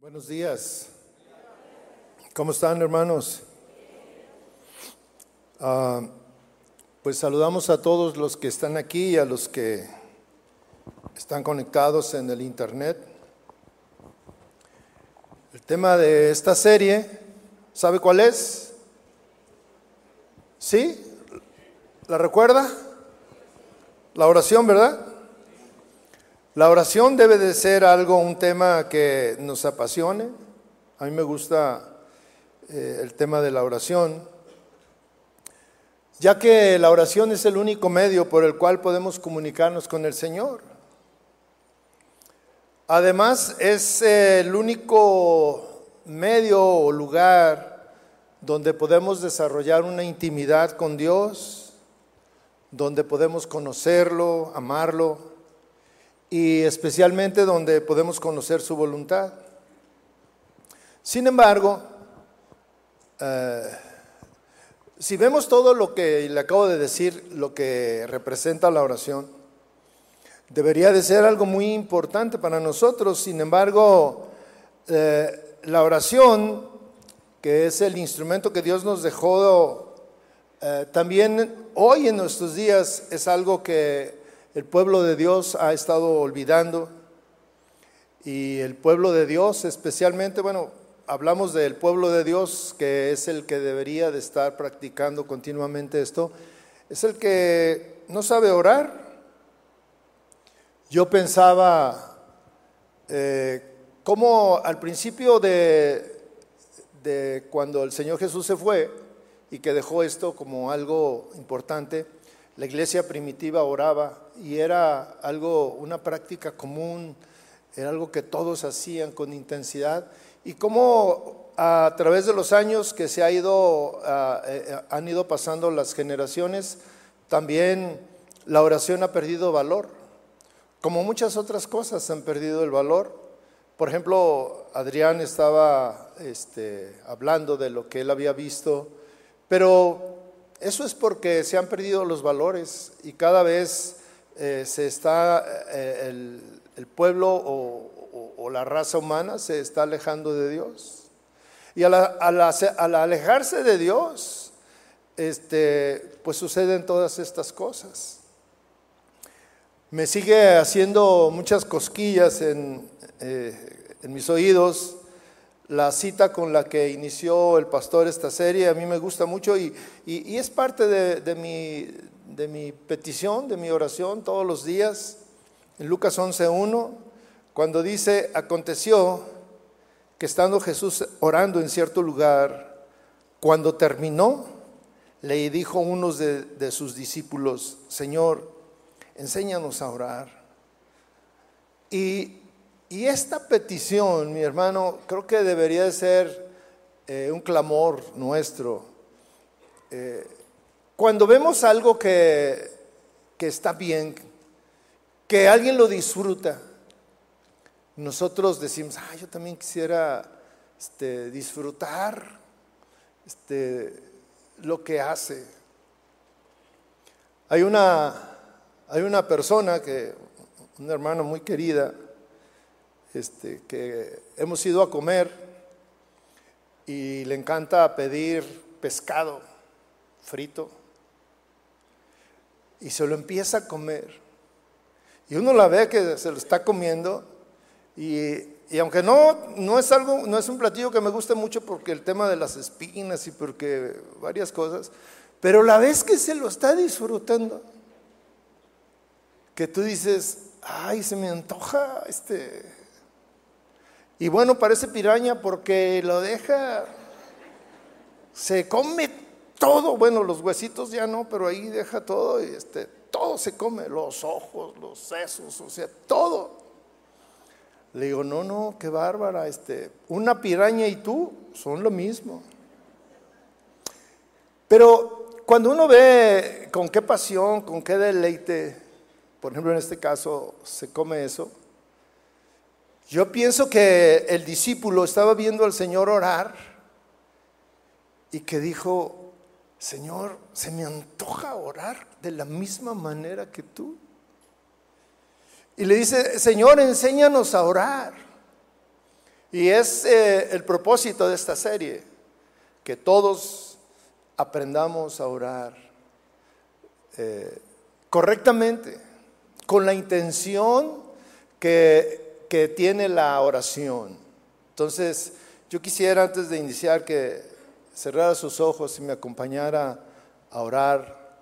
Buenos días. ¿Cómo están hermanos? Ah, pues saludamos a todos los que están aquí y a los que están conectados en el Internet. El tema de esta serie, ¿sabe cuál es? ¿Sí? ¿La recuerda? La oración, ¿verdad? La oración debe de ser algo, un tema que nos apasione. A mí me gusta eh, el tema de la oración, ya que la oración es el único medio por el cual podemos comunicarnos con el Señor. Además, es el único medio o lugar donde podemos desarrollar una intimidad con Dios, donde podemos conocerlo, amarlo y especialmente donde podemos conocer su voluntad. Sin embargo, eh, si vemos todo lo que le acabo de decir, lo que representa la oración, debería de ser algo muy importante para nosotros. Sin embargo, eh, la oración, que es el instrumento que Dios nos dejó, eh, también hoy en nuestros días es algo que el pueblo de Dios ha estado olvidando y el pueblo de Dios especialmente, bueno, hablamos del pueblo de Dios que es el que debería de estar practicando continuamente esto, es el que no sabe orar. Yo pensaba eh, cómo al principio de, de cuando el Señor Jesús se fue y que dejó esto como algo importante, la iglesia primitiva oraba y era algo, una práctica común, era algo que todos hacían con intensidad. Y cómo a través de los años que se ha ido, eh, eh, han ido pasando las generaciones, también la oración ha perdido valor. Como muchas otras cosas han perdido el valor. Por ejemplo, Adrián estaba este, hablando de lo que él había visto, pero eso es porque se han perdido los valores y cada vez eh, se está, eh, el, pueblo o, la raza humana se está alejando de Dios. Y al, alejarse de Dios, este, pues suceden todas estas cosas. Me sigue haciendo muchas cosquillas en, eh, en mis oídos la cita con la que inició el pastor esta serie, a mí me gusta mucho y, es parte de, mi, de, mi, petición, de mi oración todos los días. En Lucas 11.1, cuando dice, aconteció que estando Jesús orando en cierto lugar, cuando terminó, le dijo a uno de, de sus discípulos, Señor, enséñanos a orar. Y y esta petición, mi hermano, creo que debería de ser eh, un clamor nuestro. Eh, cuando vemos algo que, que está bien, que alguien lo disfruta, nosotros decimos, ah, yo también quisiera este, disfrutar este, lo que hace. Hay una, hay una persona que, una hermana muy querida, este, que hemos ido a comer y le encanta pedir pescado frito y se lo empieza a comer. Y uno la ve que se lo está comiendo y, aunque no, no es algo, no es un platillo que me guste mucho porque el tema de las espinas y porque varias cosas, pero la vez que se lo está disfrutando, que tú dices, ay, se me antoja este y bueno, parece piraña porque lo deja, se come todo, bueno, los huesitos ya no, pero ahí deja todo y este, todo se come, los ojos, los sesos, o sea, todo. Le digo, no, no, qué bárbara, este, una piraña y tú son lo mismo. Pero cuando uno ve con qué pasión, con qué deleite, por ejemplo en este caso se come eso, yo pienso que el discípulo estaba viendo al Señor orar y que dijo, Señor, se me antoja orar de la misma manera que tú. Y le dice, Señor, enséñanos a orar. Y es eh, el propósito de esta serie, que todos aprendamos a orar eh, correctamente, con la intención que, que tiene la oración. Entonces, yo quisiera antes de iniciar que cerrara sus ojos y me acompañara a orar.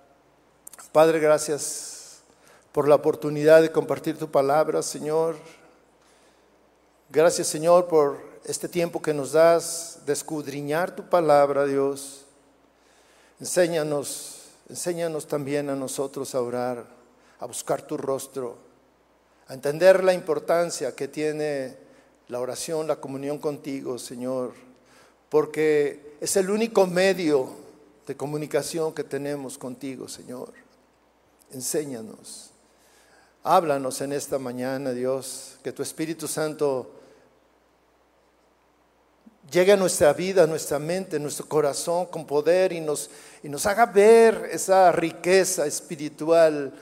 Padre, gracias por la oportunidad de compartir tu palabra, Señor. Gracias, Señor, por este tiempo que nos das de escudriñar tu palabra, Dios. Enséñanos, enséñanos también a nosotros a orar, a buscar tu rostro, a entender la importancia que tiene la oración, la comunión contigo, Señor, porque es el único medio de comunicación que tenemos contigo, Señor. Enséñanos. Háblanos en esta mañana, Dios, que tu Espíritu Santo llegue a nuestra vida, a nuestra mente, a nuestro corazón con poder y nos, y nos haga ver esa riqueza espiritual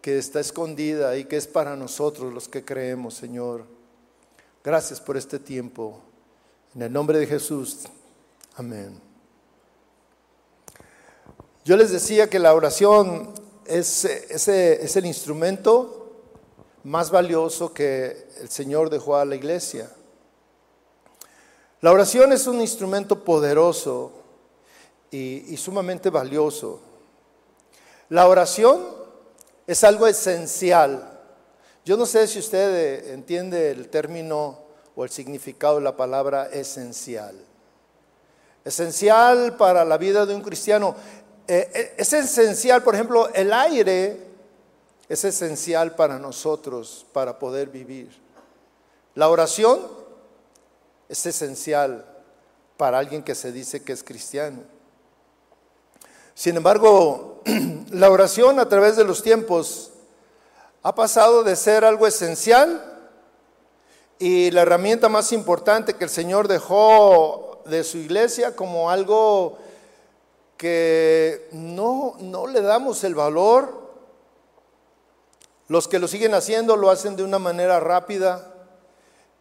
que está escondida y que es para nosotros los que creemos, Señor. Gracias por este tiempo. En el nombre de Jesús. Amén. Yo les decía que la oración es, es el instrumento más valioso que el Señor dejó a la iglesia. La oración es un instrumento poderoso y, sumamente valioso. La oración es algo esencial. Yo no sé si usted eh, entiende el término o el significado de la palabra esencial. Esencial para la vida de un cristiano. Eh, eh, es esencial, por ejemplo, el aire es esencial para nosotros para poder vivir. La oración es esencial para alguien que se dice que es cristiano. Sin embargo, la oración a través de los tiempos ha pasado de ser algo esencial y la herramienta más importante que el Señor dejó de su iglesia como algo que no, no le damos el valor. Los que lo siguen haciendo lo hacen de una manera rápida,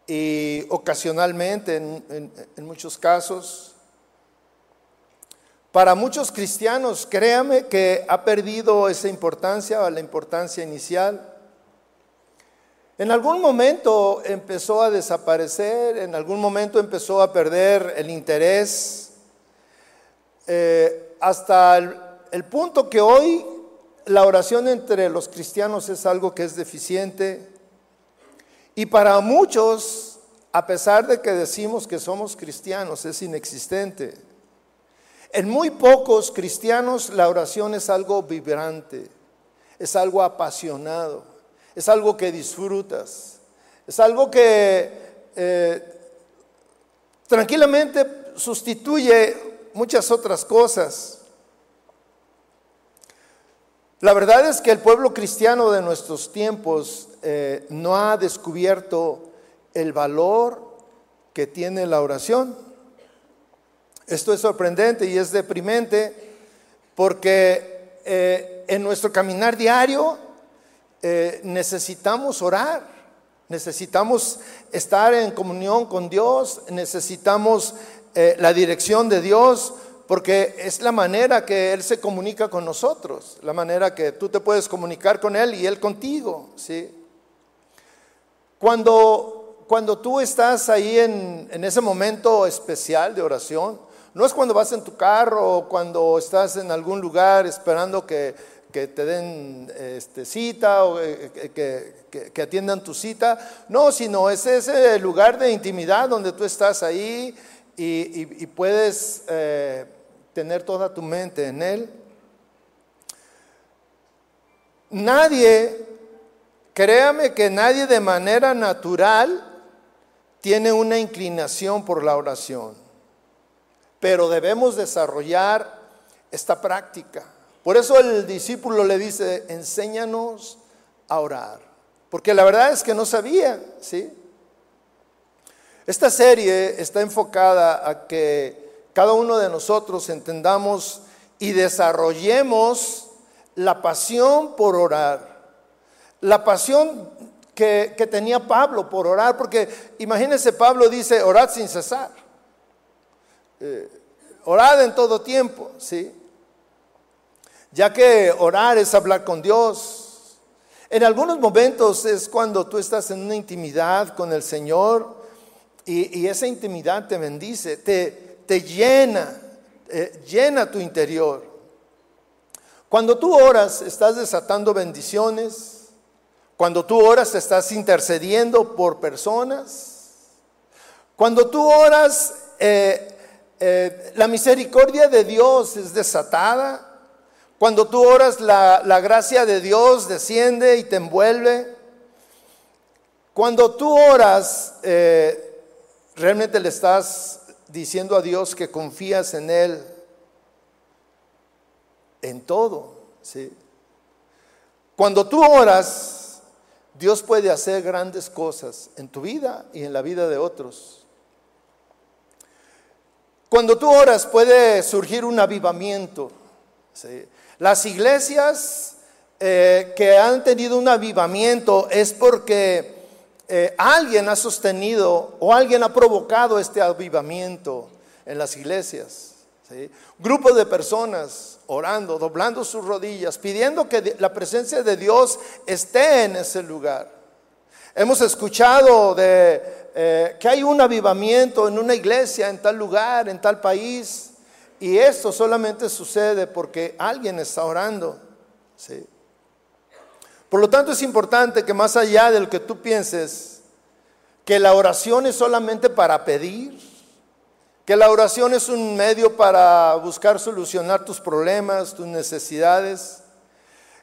y ocasionalmente, en, muchos casos. Para muchos cristianos, créame que ha perdido esa importancia, la importancia inicial. En algún momento empezó a desaparecer, en algún momento empezó a perder el interés, eh, hasta el punto que hoy la oración entre los cristianos es algo que es deficiente, y para muchos, a pesar de que decimos que somos cristianos, es inexistente. En muy pocos cristianos la oración es algo vibrante, es algo apasionado, es algo que disfrutas, es algo que eh, tranquilamente sustituye muchas otras cosas. La verdad es que el pueblo cristiano de nuestros tiempos eh, no ha descubierto el valor que tiene la oración. Esto es sorprendente y es deprimente porque eh, en nuestro caminar diario eh, necesitamos orar, necesitamos estar en comunión con Dios, necesitamos la dirección de Dios, porque es la manera que Él se comunica con nosotros, la manera que tú te puedes comunicar con Él y Él contigo, ¿sí? Cuando, cuando tú estás ahí en, ese momento especial de oración, no es cuando vas en tu carro o cuando estás en algún lugar esperando que, te den este, cita o eh, que, atiendan tu cita. No, sino es ese lugar de intimidad donde tú estás ahí y, puedes eh, tener toda tu mente en él. Nadie Créame que nadie de manera natural tiene una inclinación por la oración, pero debemos desarrollar esta práctica. Por eso el discípulo le dice, enséñanos a orar, porque la verdad es que no sabía, ¿sí? Esta serie está enfocada a que cada uno de nosotros entendamos y desarrollemos la pasión por orar. La pasión que, tenía Pablo por orar, porque imagínense, Pablo dice, orad sin cesar. Eh, orad en todo tiempo, ¿sí? Ya que orar es hablar con Dios. En algunos momentos es cuando tú estás en una intimidad con el Señor y, esa intimidad te bendice, te, te llena, eh, llena tu interior. Cuando tú oras, estás desatando bendiciones, cuando tú oras estás intercediendo por personas. Cuando tú oras, eh, eh, la misericordia de Dios es desatada. Cuando tú oras, la, gracia de Dios desciende y te envuelve. Cuando tú oras, eh, realmente le estás diciendo a Dios que confías en Él en todo. ¿sí? Cuando tú oras, Dios puede hacer grandes cosas en tu vida y en la vida de otros. Cuando tú oras puede surgir un avivamiento. Las iglesias eh, que han tenido un avivamiento es porque eh, alguien ha sostenido o alguien ha provocado este avivamiento en las iglesias. Grupo de personas orando, doblando sus rodillas, pidiendo que la presencia de Dios esté en ese lugar. Hemos escuchado de eh, que hay un avivamiento en una iglesia, en tal lugar, en tal país, y esto solamente sucede porque alguien está orando. Por lo tanto, es importante que más allá de lo que tú pienses, que la oración es solamente para pedir, que la oración es un medio para buscar solucionar tus problemas, tus necesidades.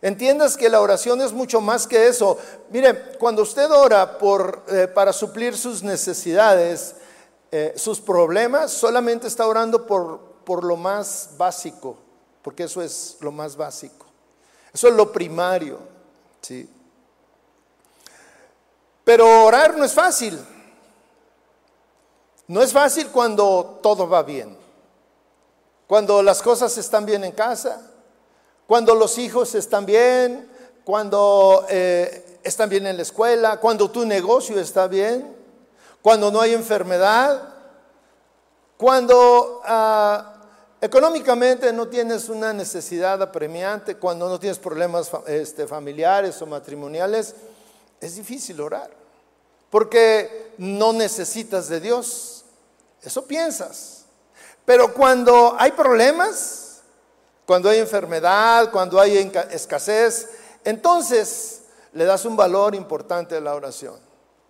Entiendas que la oración es mucho más que eso. Mire, cuando usted ora por, eh, para suplir sus necesidades, eh, sus problemas, solamente está orando por, por lo más básico, porque eso es lo más básico. Eso es lo primario. ¿sí? Pero orar no es fácil. No es fácil cuando todo va bien, cuando las cosas están bien en casa, cuando los hijos están bien, cuando eh, están bien en la escuela, cuando tu negocio está bien, cuando no hay enfermedad, cuando ah, económicamente no tienes una necesidad apremiante, cuando no tienes problemas este, familiares o matrimoniales, es difícil orar, porque no necesitas de Dios. Eso piensas. Pero cuando hay problemas, cuando hay enfermedad, cuando hay escasez, entonces le das un valor importante a la oración.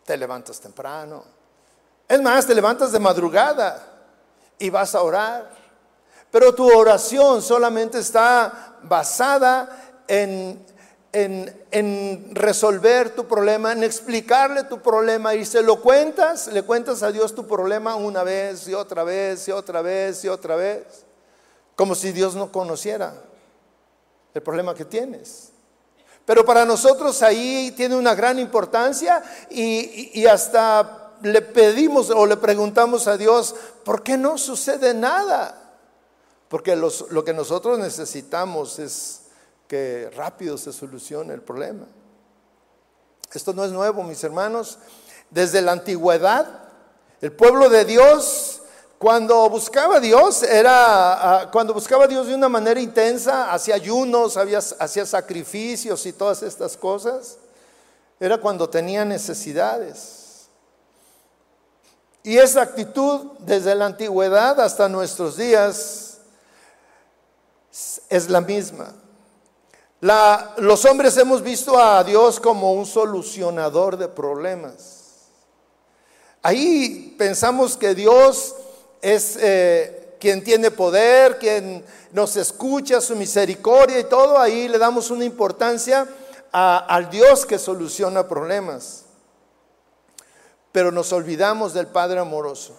Te levantas temprano. Es más, te levantas de madrugada y vas a orar. Pero tu oración solamente está basada en en, resolver tu problema, en explicarle tu problema y se lo cuentas, le cuentas a Dios tu problema una vez y otra vez y otra vez y otra vez, como si Dios no conociera el problema que tienes. Pero para nosotros ahí tiene una gran importancia y, hasta le pedimos o le preguntamos a Dios, ¿por qué no sucede nada? Porque lo que nosotros necesitamos es que rápido se solucione el problema. Esto no es nuevo, mis hermanos. Desde la antigüedad, el pueblo de Dios, cuando buscaba a Dios, era ah, cuando buscaba a Dios de una manera intensa, hacía ayunos, hacía sacrificios y todas estas cosas, era cuando tenía necesidades. Y esa actitud desde la antigüedad hasta nuestros días es la misma los hombres hemos visto a Dios como un solucionador de problemas. Ahí pensamos que Dios es eh, quien tiene poder, quien nos escucha, su misericordia y todo. Ahí le damos una importancia al Dios que soluciona problemas. Pero nos olvidamos del Padre amoroso.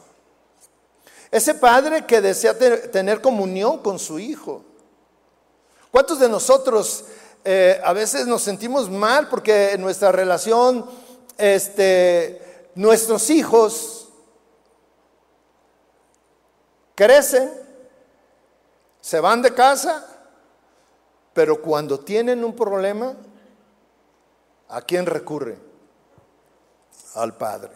Ese Padre que desea tener comunión con su Hijo. ¿Cuántos de nosotros eh, a veces nos sentimos mal porque en nuestra relación, este, nuestros hijos crecen, se van de casa, pero cuando tienen un problema, ¿a quién recurre? al Padre.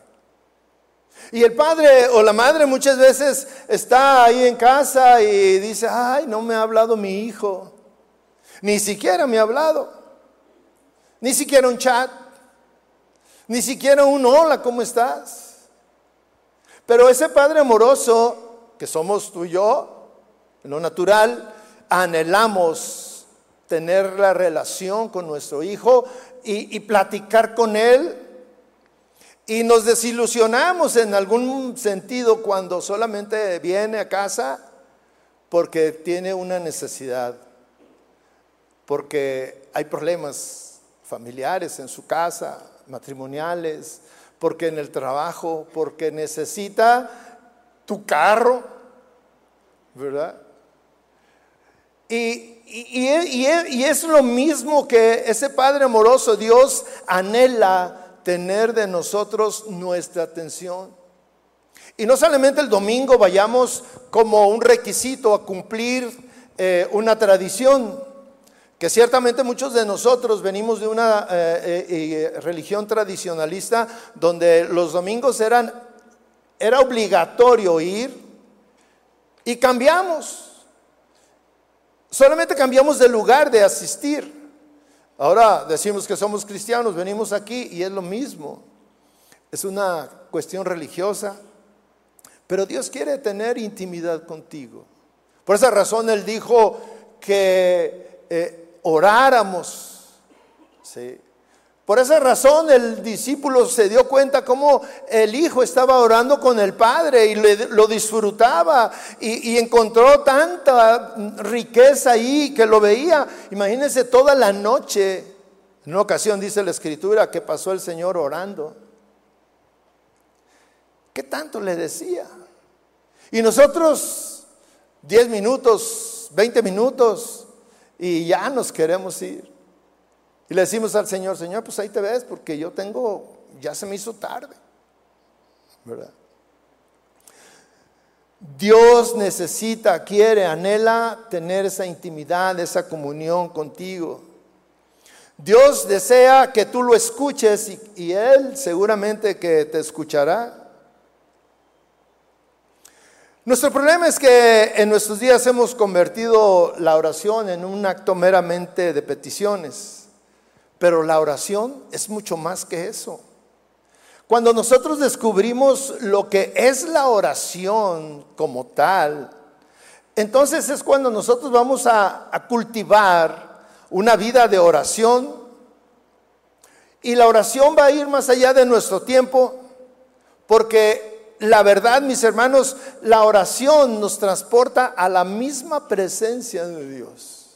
Y el padre o la madre muchas veces está ahí en casa y dice, ay, no me ha hablado mi hijo. Ni siquiera me ha hablado. Ni siquiera un chat. Ni siquiera un hola, ¿cómo estás? Pero ese padre amoroso, que somos tú y yo, en lo natural, anhelamos tener la relación con nuestro hijo y, y platicar con él y nos desilusionamos en algún sentido cuando solamente viene a casa porque tiene una necesidad, porque hay problemas familiares en su casa, matrimoniales, porque en el trabajo, porque necesita tu carro, ¿verdad? Y, y, es lo mismo que ese Padre amoroso, Dios anhela tener de nosotros nuestra atención. Y no solamente el domingo vayamos como un requisito a cumplir eh, una tradición, que ciertamente muchos de nosotros venimos de una eh, eh, religión tradicionalista donde los domingos eran, era obligatorio ir y cambiamos. Solamente cambiamos de lugar de asistir. Ahora decimos que somos cristianos, venimos aquí y es lo mismo. Es una cuestión religiosa, pero Dios quiere tener intimidad contigo. Por esa razón Él dijo que eh, oráramos. ¿sí? Por esa razón el discípulo se dio cuenta cómo el hijo estaba orando con el padre y lo disfrutaba y, encontró tanta riqueza ahí que lo veía. Imagínense toda la noche. En una ocasión dice la escritura que pasó el Señor orando. ¿Qué tanto le decía? Y nosotros 10 minutos, 20 minutos y ya nos queremos ir. Y le decimos al Señor, Señor, pues ahí te ves, porque yo tengo, ya se me hizo tarde. ¿Verdad? Dios necesita, quiere, anhela tener esa intimidad, esa comunión contigo. Dios desea que tú lo escuches y, y, Él seguramente que te escuchará. Nuestro problema es que en nuestros días hemos convertido la oración en un acto meramente de peticiones. Pero la oración es mucho más que eso. Cuando nosotros descubrimos lo que es la oración como tal, entonces es cuando nosotros vamos a, cultivar una vida de oración. Y la oración va a ir más allá de nuestro tiempo, porque la verdad, mis hermanos, la oración nos transporta a la misma presencia de Dios.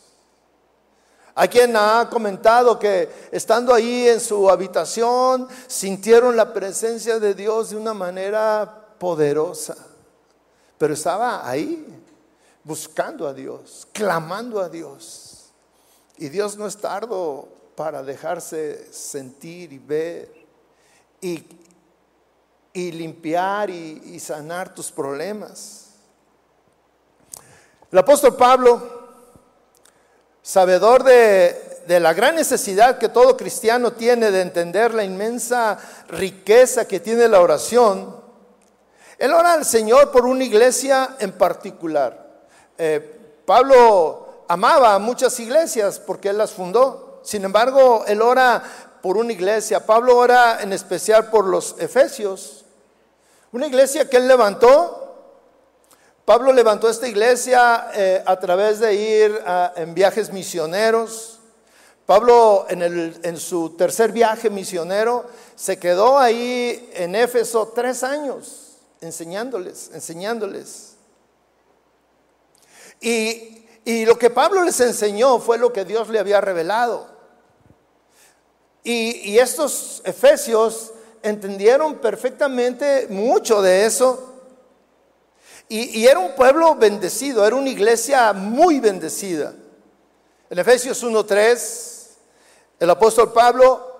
Hay quien ha comentado que estando ahí en su habitación sintieron la presencia de Dios de una manera poderosa. Pero estaba ahí buscando a Dios, clamando a Dios. Y Dios no es tardo para dejarse sentir y ver y, limpiar y sanar tus problemas. El apóstol Pablo sabedor de, la gran necesidad que todo cristiano tiene de entender la inmensa riqueza que tiene la oración, él ora al Señor por una iglesia en particular. Eh, Pablo amaba a muchas iglesias porque él las fundó. Sin embargo, él ora por una iglesia. Pablo ora en especial por los efesios. Una iglesia que él levantó Pablo levantó esta iglesia eh, a través de ir en viajes misioneros. Pablo en, en, su tercer viaje misionero se quedó ahí en Éfeso tres años enseñándoles, enseñándoles. Y, y lo que Pablo les enseñó fue lo que Dios le había revelado. Y, y estos efesios entendieron perfectamente mucho de eso y, era un pueblo bendecido, era una iglesia muy bendecida. En Efesios 1.3, el apóstol Pablo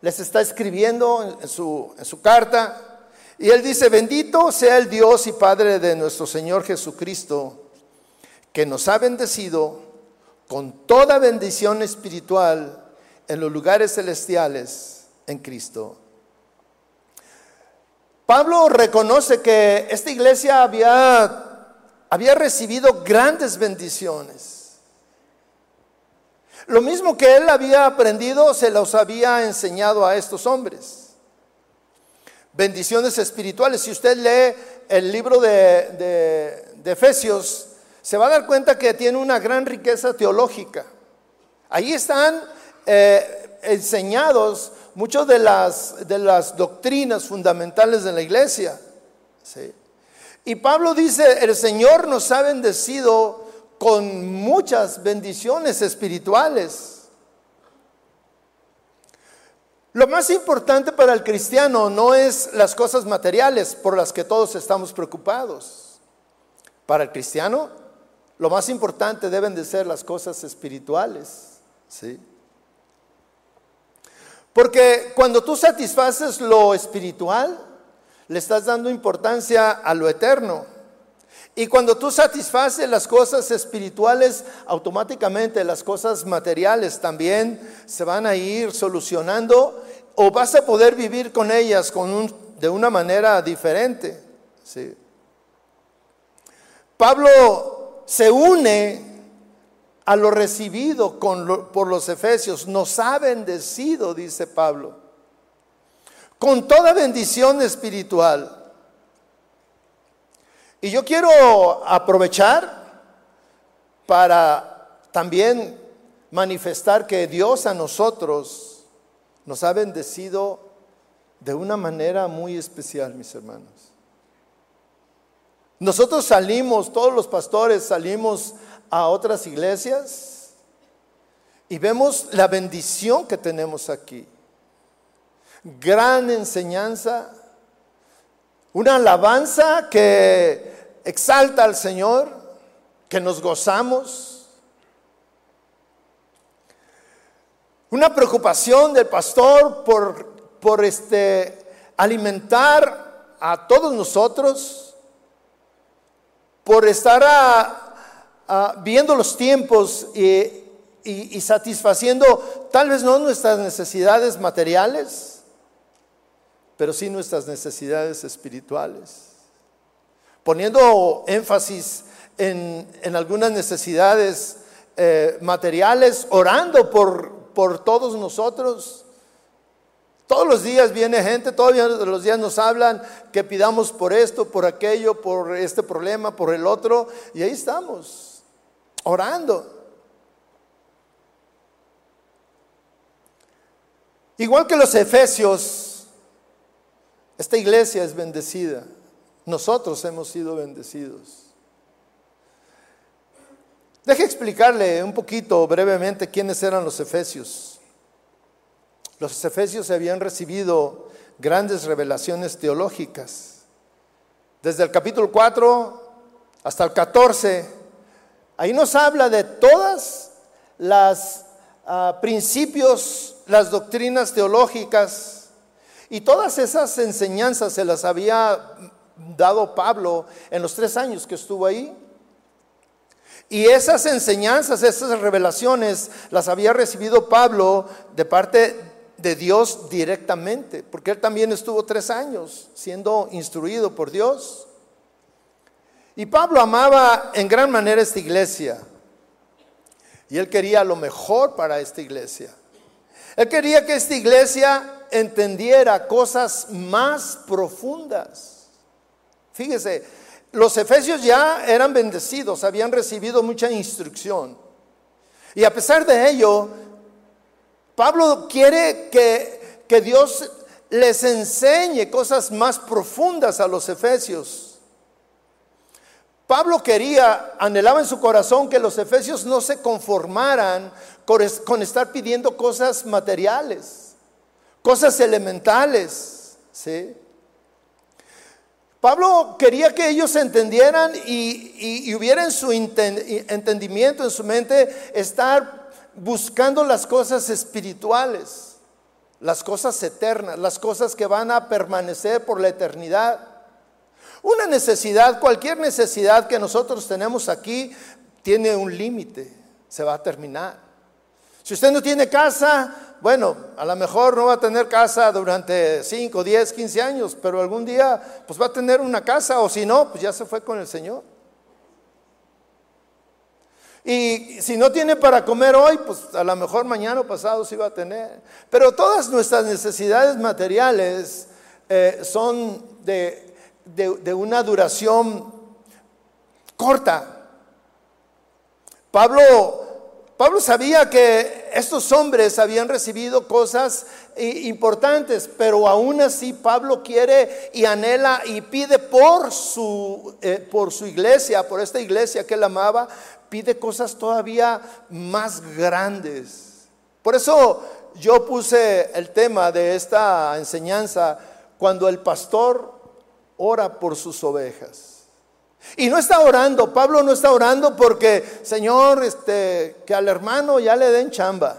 les está escribiendo en su, en su carta y él dice, bendito sea el Dios y Padre de nuestro Señor Jesucristo, que nos ha bendecido con toda bendición espiritual en los lugares celestiales en Cristo. Pablo reconoce que esta iglesia había, había recibido grandes bendiciones. Lo mismo que él había aprendido, se los había enseñado a estos hombres. Bendiciones espirituales. Si usted lee el libro de, Efesios, se va a dar cuenta que tiene una gran riqueza teológica. Ahí están eh, enseñados muchas de las, de las doctrinas fundamentales de la iglesia. Y Pablo dice, el Señor nos ha bendecido con muchas bendiciones espirituales. Lo más importante para el cristiano no es las cosas materiales por las que todos estamos preocupados. Para el cristiano, lo más importante deben de ser las cosas espirituales. ¿sí? Porque cuando tú satisfaces lo espiritual, le estás dando importancia a lo eterno. Y cuando tú satisfaces las cosas espirituales, automáticamente las cosas materiales también se van a ir solucionando o vas a poder vivir con ellas de una manera diferente. Pablo se une a lo recibido por los efesios. Nos ha bendecido, dice Pablo, con toda bendición espiritual y yo quiero aprovechar para también manifestar que Dios a nosotros nos ha bendecido de una manera muy especial, mis hermanos. Nosotros salimos, todos los pastores salimos a otras iglesias y vemos la bendición que tenemos aquí. Gran enseñanza, una alabanza que exalta al Señor, que nos gozamos. Una preocupación del pastor por, por este, alimentar a todos nosotros, por estar viendo los tiempos y satisfaciendo tal vez no nuestras necesidades materiales, pero sí nuestras necesidades espirituales poniendo énfasis en, algunas necesidades eh, materiales, orando por, por todos nosotros. Todos los días viene gente, todos los días nos hablan que pidamos por esto, por aquello, por este problema, por el otro, y ahí estamos, orando. Igual que los efesios, esta iglesia es bendecida. Nosotros hemos sido bendecidos. Deje explicarle un poquito brevemente quiénes eran los efesios. Los efesios habían recibido grandes revelaciones teológicas. Desde el capítulo 4 hasta el 14, ahí nos habla de todas las ah, principios, las doctrinas teológicas y todas esas enseñanzas se las había dado Pablo en los tres años que estuvo ahí. Y esas enseñanzas, esas revelaciones, las había recibido Pablo de parte de Dios directamente, porque él también estuvo tres años siendo instruido por Dios. Y Pablo amaba en gran manera esta iglesia. Y él quería lo mejor para esta iglesia. Él quería que esta iglesia entendiera cosas más profundas. Fíjese, los efesios ya eran bendecidos, habían recibido mucha instrucción. Y a pesar de ello, Pablo quiere que, que Dios les enseñe cosas más profundas a los efesios. Pablo quería, anhelaba en su corazón que los efesios no se conformaran con, estar pidiendo cosas materiales, cosas elementales, ¿sí? Pablo quería que ellos entendieran y, hubiera en su entendimiento, en su mente, estar buscando las cosas espirituales, las cosas eternas, las cosas que van a permanecer por la eternidad. Una necesidad, cualquier necesidad que nosotros tenemos aquí, tiene un límite, se va a terminar. Si usted no tiene casa, bueno, a lo mejor no va a tener casa durante 5, 10, 15 años, pero algún día pues va a tener una casa o si no, pues ya se fue con el Señor. Y si no tiene para comer hoy, pues a lo mejor mañana o pasado sí va a tener. Pero todas nuestras necesidades materiales eh, son de, de una duración corta. Pablo Pablo sabía que estos hombres habían recibido cosas importantes, pero aún así Pablo quiere y anhela y pide por su, eh, por su iglesia, por esta iglesia que él amaba, pide cosas todavía más grandes. Por eso yo puse el tema de esta enseñanza cuando el pastor ora por sus ovejas. Y no está orando, Pablo no está orando porque, Señor, este, que al hermano ya le den chamba.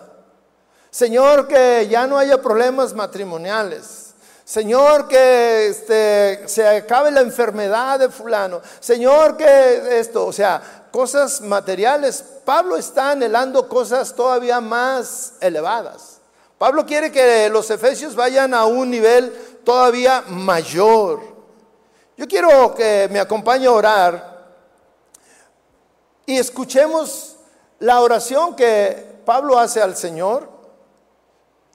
Señor, que ya no haya problemas matrimoniales. Señor, que este, se acabe la enfermedad de fulano. Señor, que esto, o sea, cosas materiales. Pablo está anhelando cosas todavía más elevadas. Pablo quiere que los efesios vayan a un nivel todavía mayor. Yo quiero que me acompañe a orar y escuchemos la oración que Pablo hace al Señor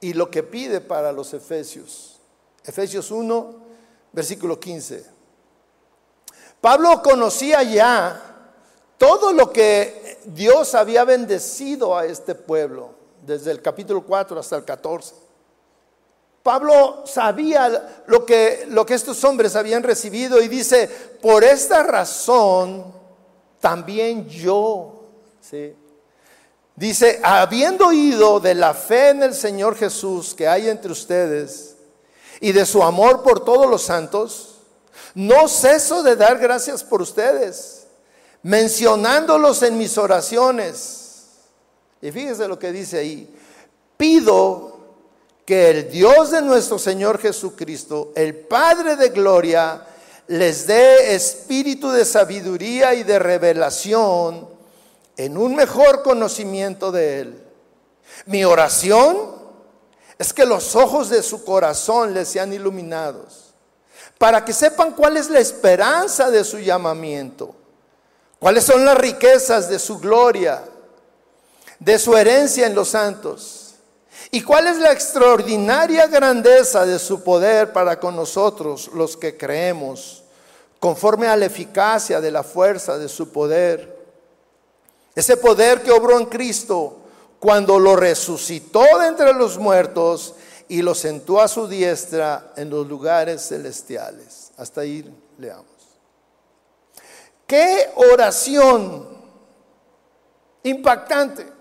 y lo que pide para los Efesios. Efesios 1, versículo 15. Pablo conocía ya todo lo que Dios había bendecido a este pueblo, desde el capítulo 4 hasta el 14. Pablo sabía lo que, lo que estos hombres habían recibido y dice, por esta razón también yo, dice, habiendo oído de la fe en el Señor Jesús que hay entre ustedes y de su amor por todos los santos, no ceso de dar gracias por ustedes, mencionándolos en mis oraciones. Y fíjese lo que dice ahí, pido que el Dios de nuestro Señor Jesucristo, el Padre de Gloria, les dé espíritu de sabiduría y de revelación en un mejor conocimiento de Él. Mi oración es que los ojos de su corazón les sean iluminados, para que sepan cuál es la esperanza de su llamamiento, cuáles son las riquezas de su gloria, de su herencia en los santos ¿Y cuál es la extraordinaria grandeza de su poder para con nosotros, los que creemos, conforme a la eficacia de la fuerza de su poder? Ese poder que obró en Cristo cuando lo resucitó de entre los muertos y lo sentó a su diestra en los lugares celestiales. Hasta ahí leamos. Qué oración impactante.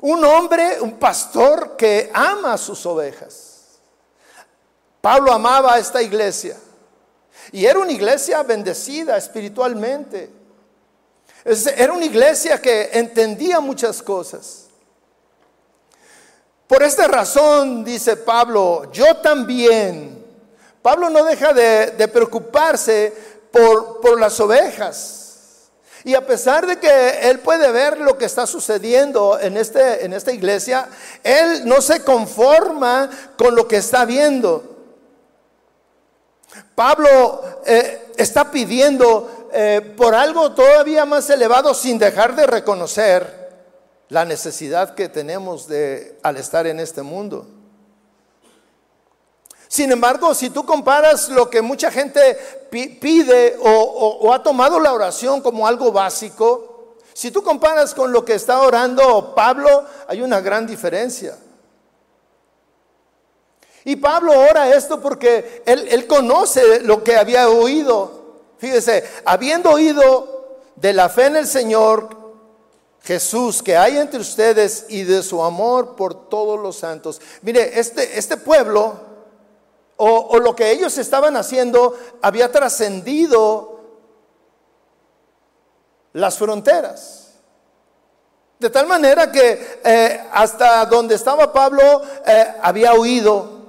Un hombre, un pastor que ama a sus ovejas. Pablo amaba a esta iglesia. Y era una iglesia bendecida espiritualmente. Era una iglesia que entendía muchas cosas. Por esta razón, dice Pablo, yo también. Pablo no deja de, preocuparse por, por las ovejas. Y a pesar de que él puede ver lo que está sucediendo en, este, en esta iglesia, él no se conforma con lo que está viendo. Pablo eh, está pidiendo eh, por algo todavía más elevado sin dejar de reconocer la necesidad que tenemos de, al estar en este mundo. Sin embargo, si tú comparas lo que mucha gente pide o, ha tomado la oración como algo básico, si tú comparas con lo que está orando Pablo, hay una gran diferencia. Y Pablo ora esto porque él, él, conoce lo que había oído. Fíjese, habiendo oído de la fe en el Señor Jesús que hay entre ustedes y de su amor por todos los santos. Mire, este, este pueblo o, lo que ellos estaban haciendo había trascendido las fronteras. De tal manera que eh, hasta donde estaba Pablo eh, había oído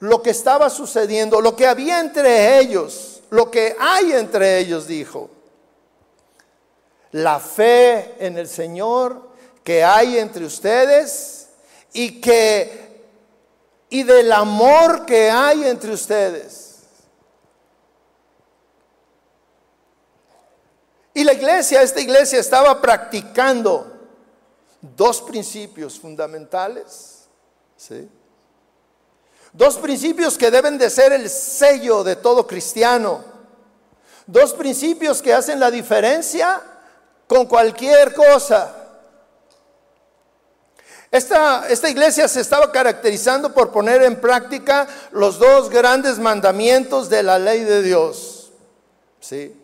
lo que estaba sucediendo, lo que había entre ellos, lo que hay entre ellos, dijo. La fe en el Señor que hay entre ustedes y que y del amor que hay entre ustedes. Y la iglesia, esta iglesia estaba practicando dos principios fundamentales. ¿sí? Dos principios que deben de ser el sello de todo cristiano. Dos principios que hacen la diferencia con cualquier cosa. Esta, iglesia se estaba caracterizando por poner en práctica los dos grandes mandamientos de la ley de Dios. ¿Sí?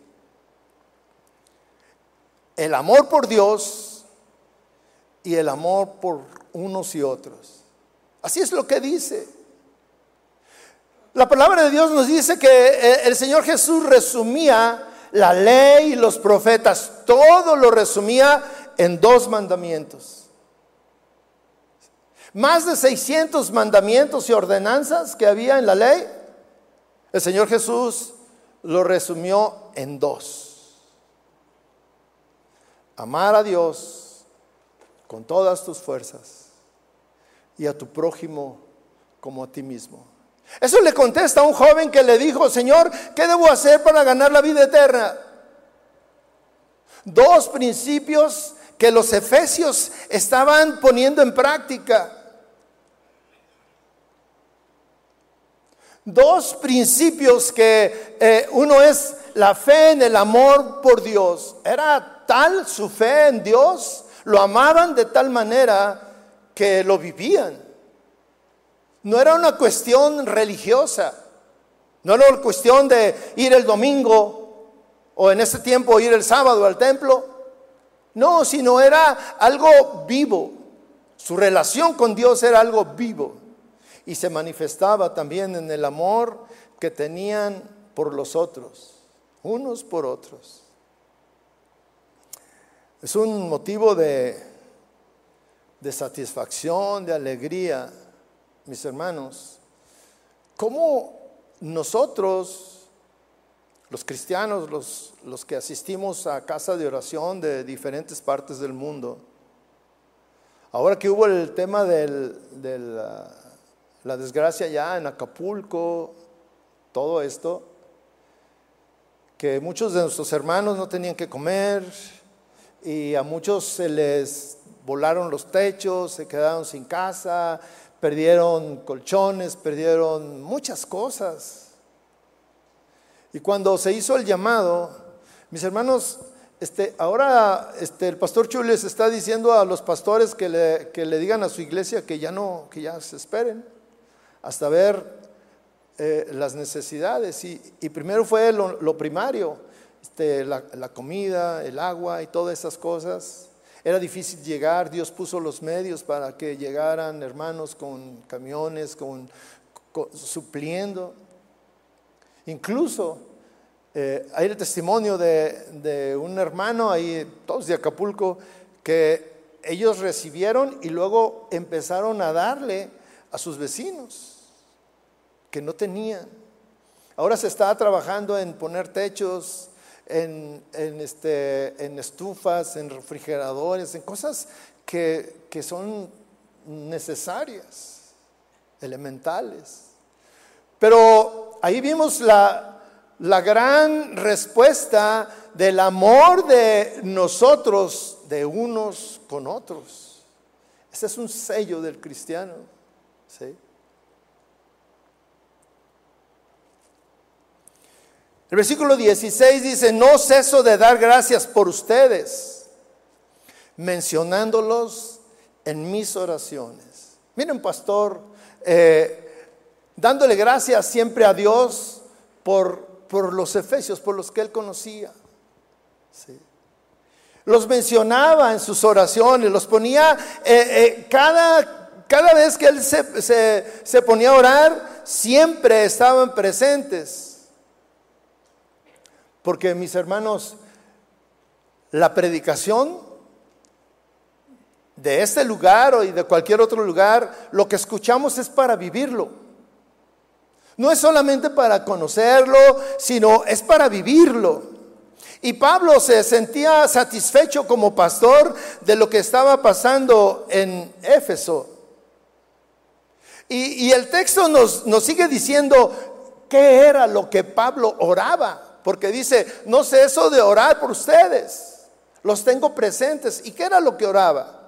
El amor por Dios y el amor por unos y otros. Así es lo que dice. La palabra de Dios nos dice que eh, el Señor Jesús resumía la ley y los profetas, todo lo resumía en dos mandamientos. Más de 600 mandamientos y ordenanzas que había en la ley, el Señor Jesús lo resumió en dos. Amar a Dios con todas tus fuerzas y a tu prójimo como a ti mismo. Eso le contesta a un joven que le dijo, Señor, ¿qué debo hacer para ganar la vida eterna? Dos principios que los efesios estaban poniendo en práctica. Dos principios que eh, uno es la fe en el amor por Dios. Era tal su fe en Dios, lo amaban de tal manera que lo vivían. No era una cuestión religiosa, no era una cuestión de ir el domingo o en ese tiempo ir el sábado al templo. No, sino era algo vivo. Su relación con Dios era algo vivo y se manifestaba también en el amor que tenían por los otros, unos por otros. Es un motivo de, de satisfacción, de alegría mis hermanos, cómo nosotros, los cristianos, los, los que asistimos a casa de oración de diferentes partes del mundo, ahora que hubo el tema de la desgracia ya en Acapulco, todo esto, que muchos de nuestros hermanos no tenían que comer y a muchos se les volaron los techos, se quedaron sin casa, perdieron colchones, perdieron muchas cosas. Y cuando se hizo el llamado, mis hermanos, este, ahora este, el pastor Chules está diciendo a los pastores que le, que le, digan a su iglesia que ya no, que ya se esperen hasta ver eh, las necesidades. Y, primero fue lo, primario, este, la, comida, el agua y todas esas cosas. Era difícil llegar, Dios puso los medios para que llegaran hermanos con camiones, con, supliendo. Incluso eh, hay el testimonio de, un hermano ahí, todos de Acapulco, que ellos recibieron y luego empezaron a darle a sus vecinos que no tenían. Ahora se está trabajando en poner techos, en, este, en estufas, en refrigeradores, en cosas que, que son necesarias, elementales. Pero ahí vimos la, la gran respuesta del amor de nosotros, de unos con otros. Ese es un sello del cristiano. ¿sí? El versículo 16 dice, no ceso de dar gracias por ustedes, mencionándolos en mis oraciones. Miren, pastor, eh, dándole gracias siempre a Dios por, por, los efesios, por los que él conocía. Los mencionaba en sus oraciones, los ponía eh, eh, cada, cada vez que él se, se, se ponía a orar, siempre estaban presentes. Porque mis hermanos, la predicación de este lugar o de cualquier otro lugar, lo que escuchamos es para vivirlo. No es solamente para conocerlo, sino es para vivirlo. Y Pablo se sentía satisfecho como pastor de lo que estaba pasando en Éfeso. Y, el texto nos, sigue diciendo qué era lo que Pablo oraba, porque dice, no sé eso de orar por ustedes, los tengo presentes. ¿Y qué era lo que oraba?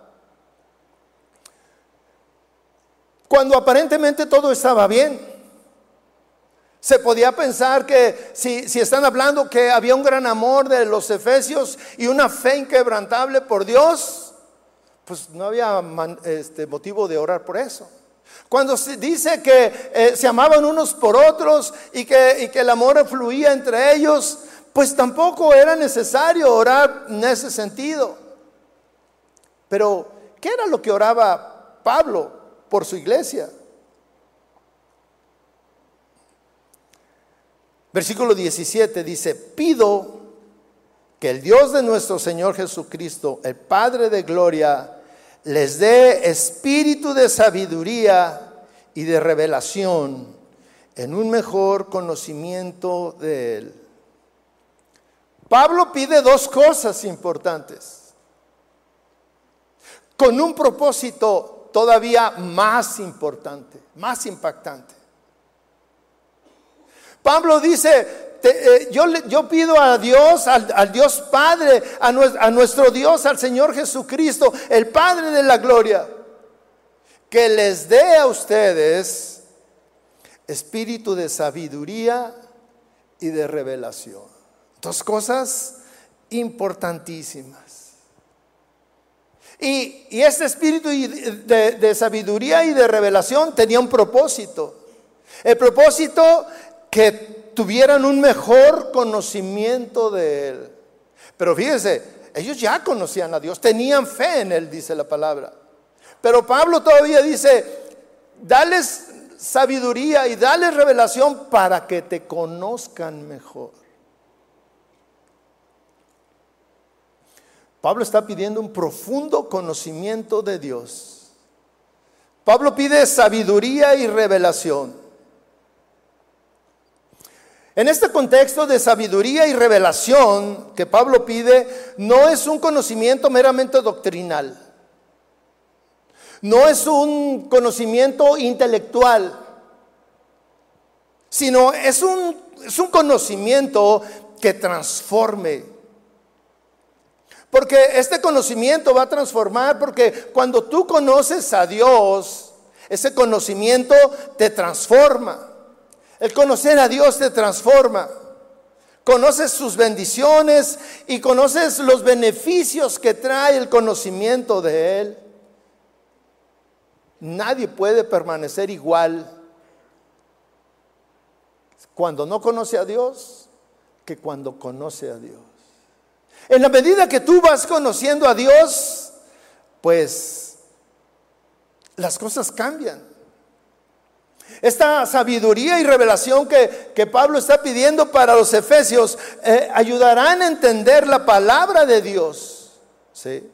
Cuando aparentemente todo estaba bien. Se podía pensar que si, si, están hablando que había un gran amor de los efesios y una fe inquebrantable por Dios, pues no había este, motivo de orar por eso. Cuando se dice que eh, se amaban unos por otros y que, y que el amor fluía entre ellos, pues tampoco era necesario orar en ese sentido. Pero, ¿qué era lo que oraba Pablo por su iglesia? Versículo 17 dice, pido que el Dios de nuestro Señor Jesucristo, el Padre de Gloria, les dé espíritu de sabiduría y de revelación en un mejor conocimiento de Él. Pablo pide dos cosas importantes, con un propósito todavía más importante, más impactante. Pablo dice, eh, yo, yo, pido a Dios, al, Dios Padre, a, a nuestro Dios, al Señor Jesucristo, el Padre de la Gloria, que les dé a ustedes espíritu de sabiduría y de revelación. Dos cosas importantísimas. Y, este espíritu de, de, sabiduría y de revelación tenía un propósito. El propósito que tuvieran un mejor conocimiento de Él. Pero fíjense, ellos ya conocían a Dios, tenían fe en Él, dice la palabra. Pero Pablo todavía dice, dales sabiduría y dales revelación para que te conozcan mejor. Pablo está pidiendo un profundo conocimiento de Dios. Pablo pide sabiduría y revelación. En este contexto de sabiduría y revelación que Pablo pide, no es un conocimiento meramente doctrinal, no es un conocimiento intelectual, sino es un, es un conocimiento que transforme. Porque este conocimiento va a transformar, porque cuando tú conoces a Dios, ese conocimiento te transforma. El conocer a Dios te transforma. Conoces sus bendiciones y conoces los beneficios que trae el conocimiento de Él. Nadie puede permanecer igual cuando no conoce a Dios que cuando conoce a Dios. En la medida que tú vas conociendo a Dios, pues las cosas cambian. Esta sabiduría y revelación que, Pablo está pidiendo para los efesios eh, ayudarán a entender la palabra de Dios. ¿sí?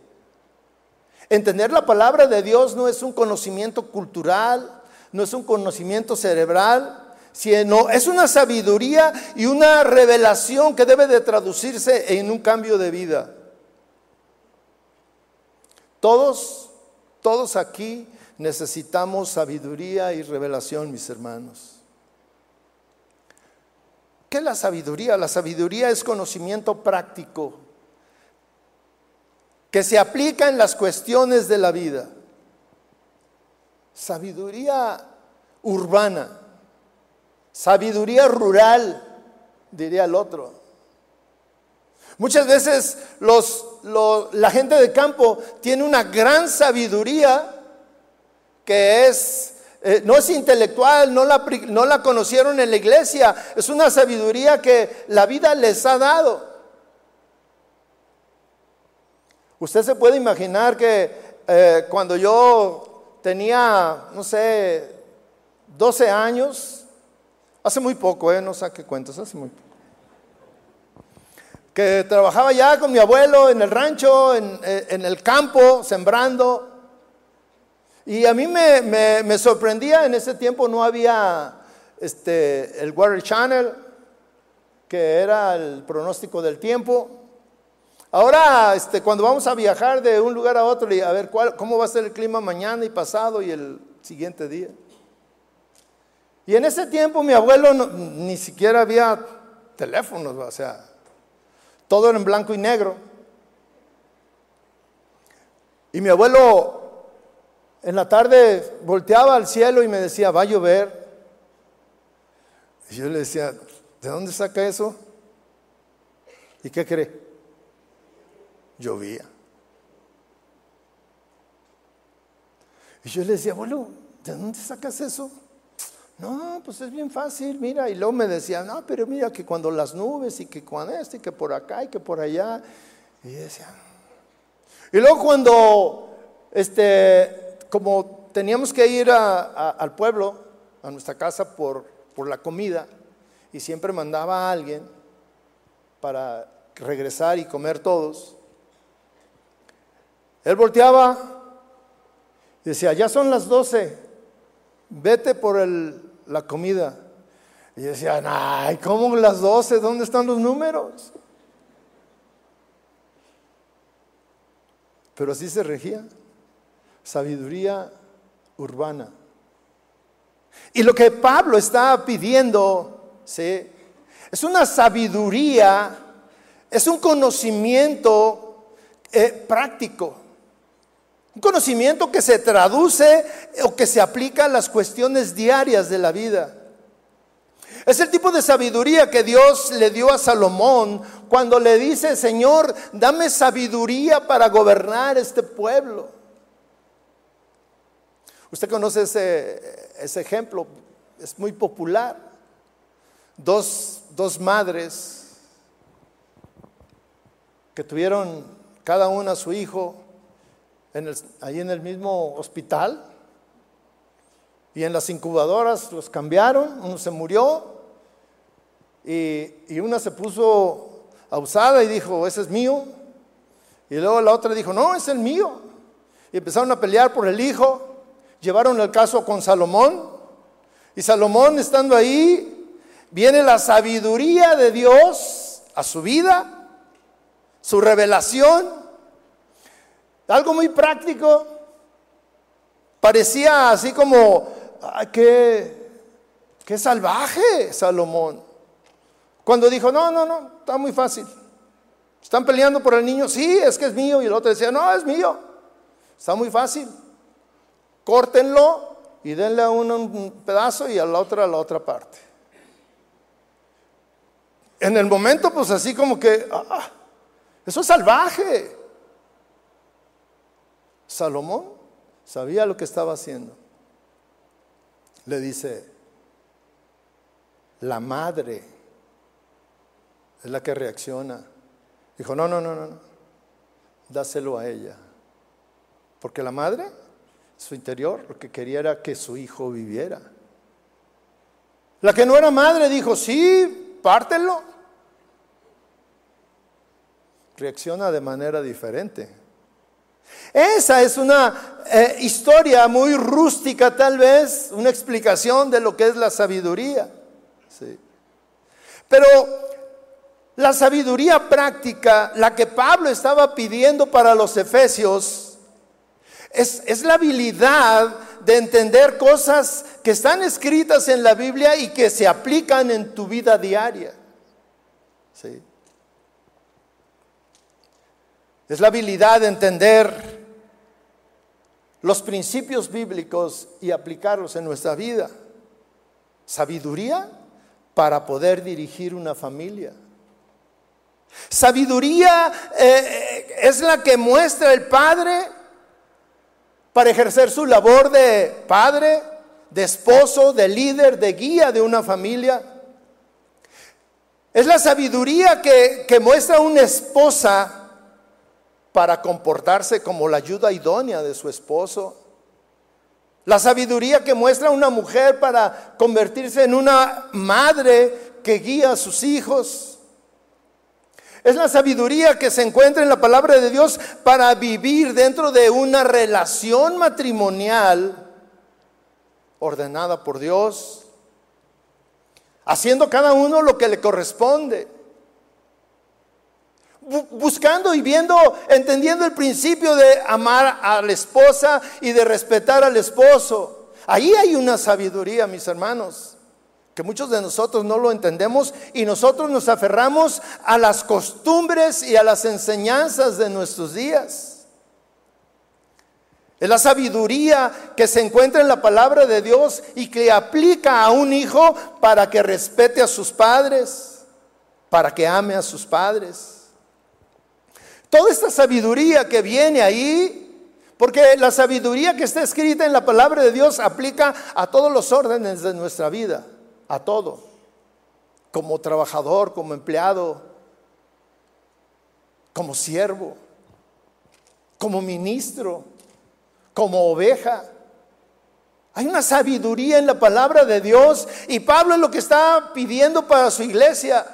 Entender la palabra de Dios no es un conocimiento cultural, no es un conocimiento cerebral, sino es una sabiduría y una revelación que debe de traducirse en un cambio de vida. Todos, todos aquí necesitamos sabiduría y revelación, mis hermanos. ¿Qué es la sabiduría? La sabiduría es conocimiento práctico que se aplica en las cuestiones de la vida. Sabiduría urbana, sabiduría rural, diría el otro. Muchas veces los, la gente de campo tiene una gran sabiduría, que es, eh, no es intelectual, no la, no la conocieron en la iglesia, es una sabiduría que la vida les ha dado. Usted se puede imaginar que eh, cuando yo tenía, no sé, 12 años, hace muy poco, eh, no saque cuentos, hace muy poco, que trabajaba ya con mi abuelo en el rancho, en, en el campo, sembrando, y a mí me, sorprendía, en ese tiempo no había este, el Water Channel, que era el pronóstico del tiempo. Ahora, este, cuando vamos a viajar de un lugar a otro, a ver cuál, cómo va a ser el clima mañana y pasado y el siguiente día. Y en ese tiempo mi abuelo ni siquiera había teléfonos, o sea, todo era en blanco y negro. Y mi abuelo en la tarde volteaba al cielo y me decía, va a llover. Y yo le decía, ¿de dónde saca eso? ¿Y qué cree? Llovía. Y yo le decía, abuelo, ¿de dónde sacas eso? No, pues es bien fácil, mira. Y luego me decía, no, pero mira que cuando las nubes y que cuando esto y que por acá y que por allá. Y decía. Y luego cuando, este, como teníamos que ir al pueblo, a nuestra casa por, la comida, y siempre mandaba a alguien para regresar y comer todos, él volteaba y decía, ya son las doce, vete por la comida. Y decían, ay, ¿cómo las 12? ¿Dónde están los números? Pero así se regía. Sabiduría urbana. Y lo que Pablo está pidiendo, ¿sí? Es una sabiduría, es un conocimiento eh, práctico. Un conocimiento que se traduce o que se aplica a las cuestiones diarias de la vida. Es el tipo de sabiduría que Dios le dio a Salomón cuando le dice, Señor, dame sabiduría para gobernar este pueblo. Usted conoce ese, ese ejemplo, es muy popular. Dos, dos madres que tuvieron cada una a su hijo en ahí en el mismo hospital. Y en las incubadoras los cambiaron, uno se murió y, y una se puso abusada y dijo, ese es mío. Y luego la otra dijo, no, es el mío. Y empezaron a pelear por el hijo. Llevaron el caso con Salomón. Y Salomón estando ahí, viene la sabiduría de Dios a su vida, su revelación. Algo muy práctico. Parecía así como, ay, qué, qué salvaje Salomón. Cuando dijo, no, no, no, está muy fácil. ¿Están peleando por el niño? Sí, es que es mío. Y el otro decía, no, es mío. Está muy fácil. Córtenlo y denle a uno un pedazo y a la otra a la otra parte. En el momento, pues así como que, ah, eso es salvaje. Salomón sabía lo que estaba haciendo. Le dice, la madre es la que reacciona. Dijo, no, no, no, no, dáselo a ella. Porque la madre, su interior, lo que quería era que su hijo viviera. La que no era madre dijo, sí, pártelo. Reacciona de manera diferente. Esa es una eh, historia muy rústica tal vez, una explicación de lo que es la sabiduría. Pero la sabiduría práctica, la que Pablo estaba pidiendo para los efesios, es, es la habilidad de entender cosas que están escritas en la Biblia y que se aplican en tu vida diaria. ¿Sí? Es la habilidad de entender los principios bíblicos y aplicarlos en nuestra vida. Sabiduría para poder dirigir una familia. Sabiduría eh, es la que muestra el padre para ejercer su labor de padre, de esposo, de líder, de guía de una familia. Es la sabiduría que, muestra una esposa para comportarse como la ayuda idónea de su esposo. La sabiduría que muestra una mujer para convertirse en una madre que guía a sus hijos. Es la sabiduría que se encuentra en la palabra de Dios para vivir dentro de una relación matrimonial ordenada por Dios. haciendo cada uno lo que le corresponde. Buscando y viendo, entendiendo el principio de amar a la esposa y de respetar al esposo. Ahí hay una sabiduría, mis hermanos, que muchos de nosotros no lo entendemos y nosotros nos aferramos a las costumbres y a las enseñanzas de nuestros días. Es la sabiduría que se encuentra en la palabra de Dios y que aplica a un hijo para que respete a sus padres, para que ame a sus padres. Toda esta sabiduría que viene ahí, porque la sabiduría que está escrita en la palabra de Dios aplica a todos los órdenes de nuestra vida, a todo, como trabajador, como empleado, como siervo, como ministro como oveja. Hay una sabiduría en la palabra de Dios y Pablo es lo que está pidiendo para su iglesia.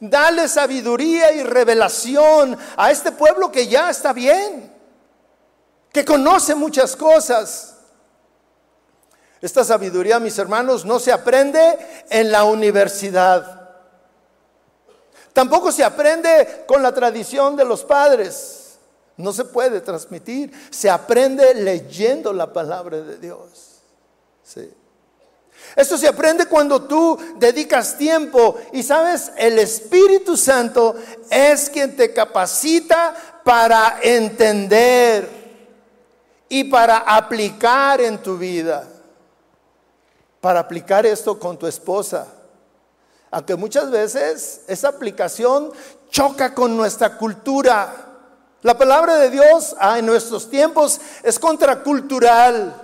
Dale sabiduría y revelación a este pueblo que ya está bien, que conoce muchas cosas. Esta sabiduría, mis hermanos, no se aprende en la universidad. Tampoco se aprende con la tradición de los padres. No se puede transmitir. Se aprende leyendo la palabra de Dios. Sí. Esto se aprende cuando tú dedicas tiempo y sabes, el Espíritu Santo es quien te capacita para entender y para aplicar en tu vida. Para aplicar esto con tu esposa. Aunque muchas veces esa aplicación choca con nuestra cultura. La palabra de Dios ah, en nuestros tiempos es contracultural.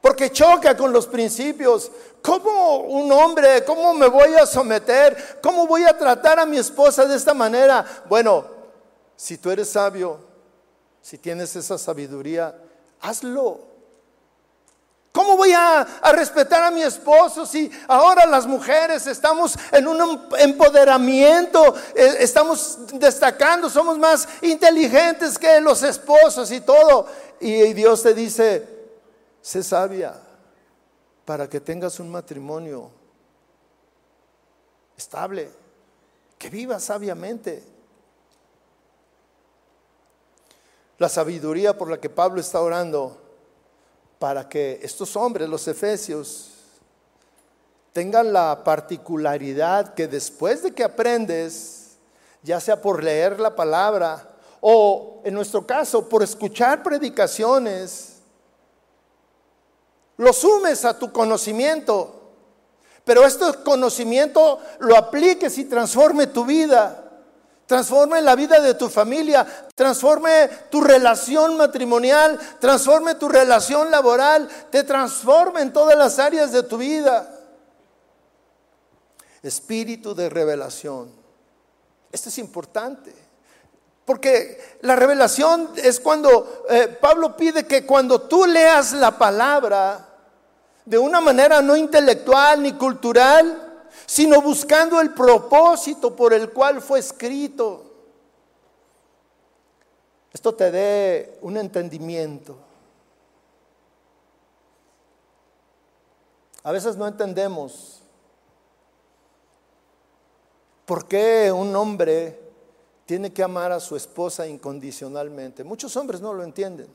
Porque choca con los principios. ¿Cómo un hombre, cómo me voy a someter? ¿Cómo voy a tratar a mi esposa de esta manera? Bueno, si tú eres sabio, si tienes esa sabiduría, hazlo. ¿Cómo voy a, respetar a mi esposo si ahora las mujeres estamos en un empoderamiento, eh, estamos destacando, somos más inteligentes que los esposos y todo? Y Dios te dice, sé sabia para que tengas un matrimonio estable, que vivas sabiamente. La sabiduría por la que Pablo está orando para que estos hombres, los efesios, tengan la particularidad que después de que aprendes, ya sea por leer la palabra o en nuestro caso por escuchar predicaciones, lo sumes a tu conocimiento, pero este conocimiento lo apliques y transforme tu vida transforme la vida de tu familia, transforme tu relación matrimonial, transforme tu relación laboral, te transforme en todas las áreas de tu vida. Espíritu de revelación. Esto es importante. Porque la revelación es cuando eh, Pablo pide que cuando tú leas la palabra de una manera no intelectual ni cultural, sino buscando el propósito por el cual fue escrito. Esto te dé un entendimiento. A veces no entendemos por qué un hombre tiene que amar a su esposa incondicionalmente. Muchos hombres no lo entienden.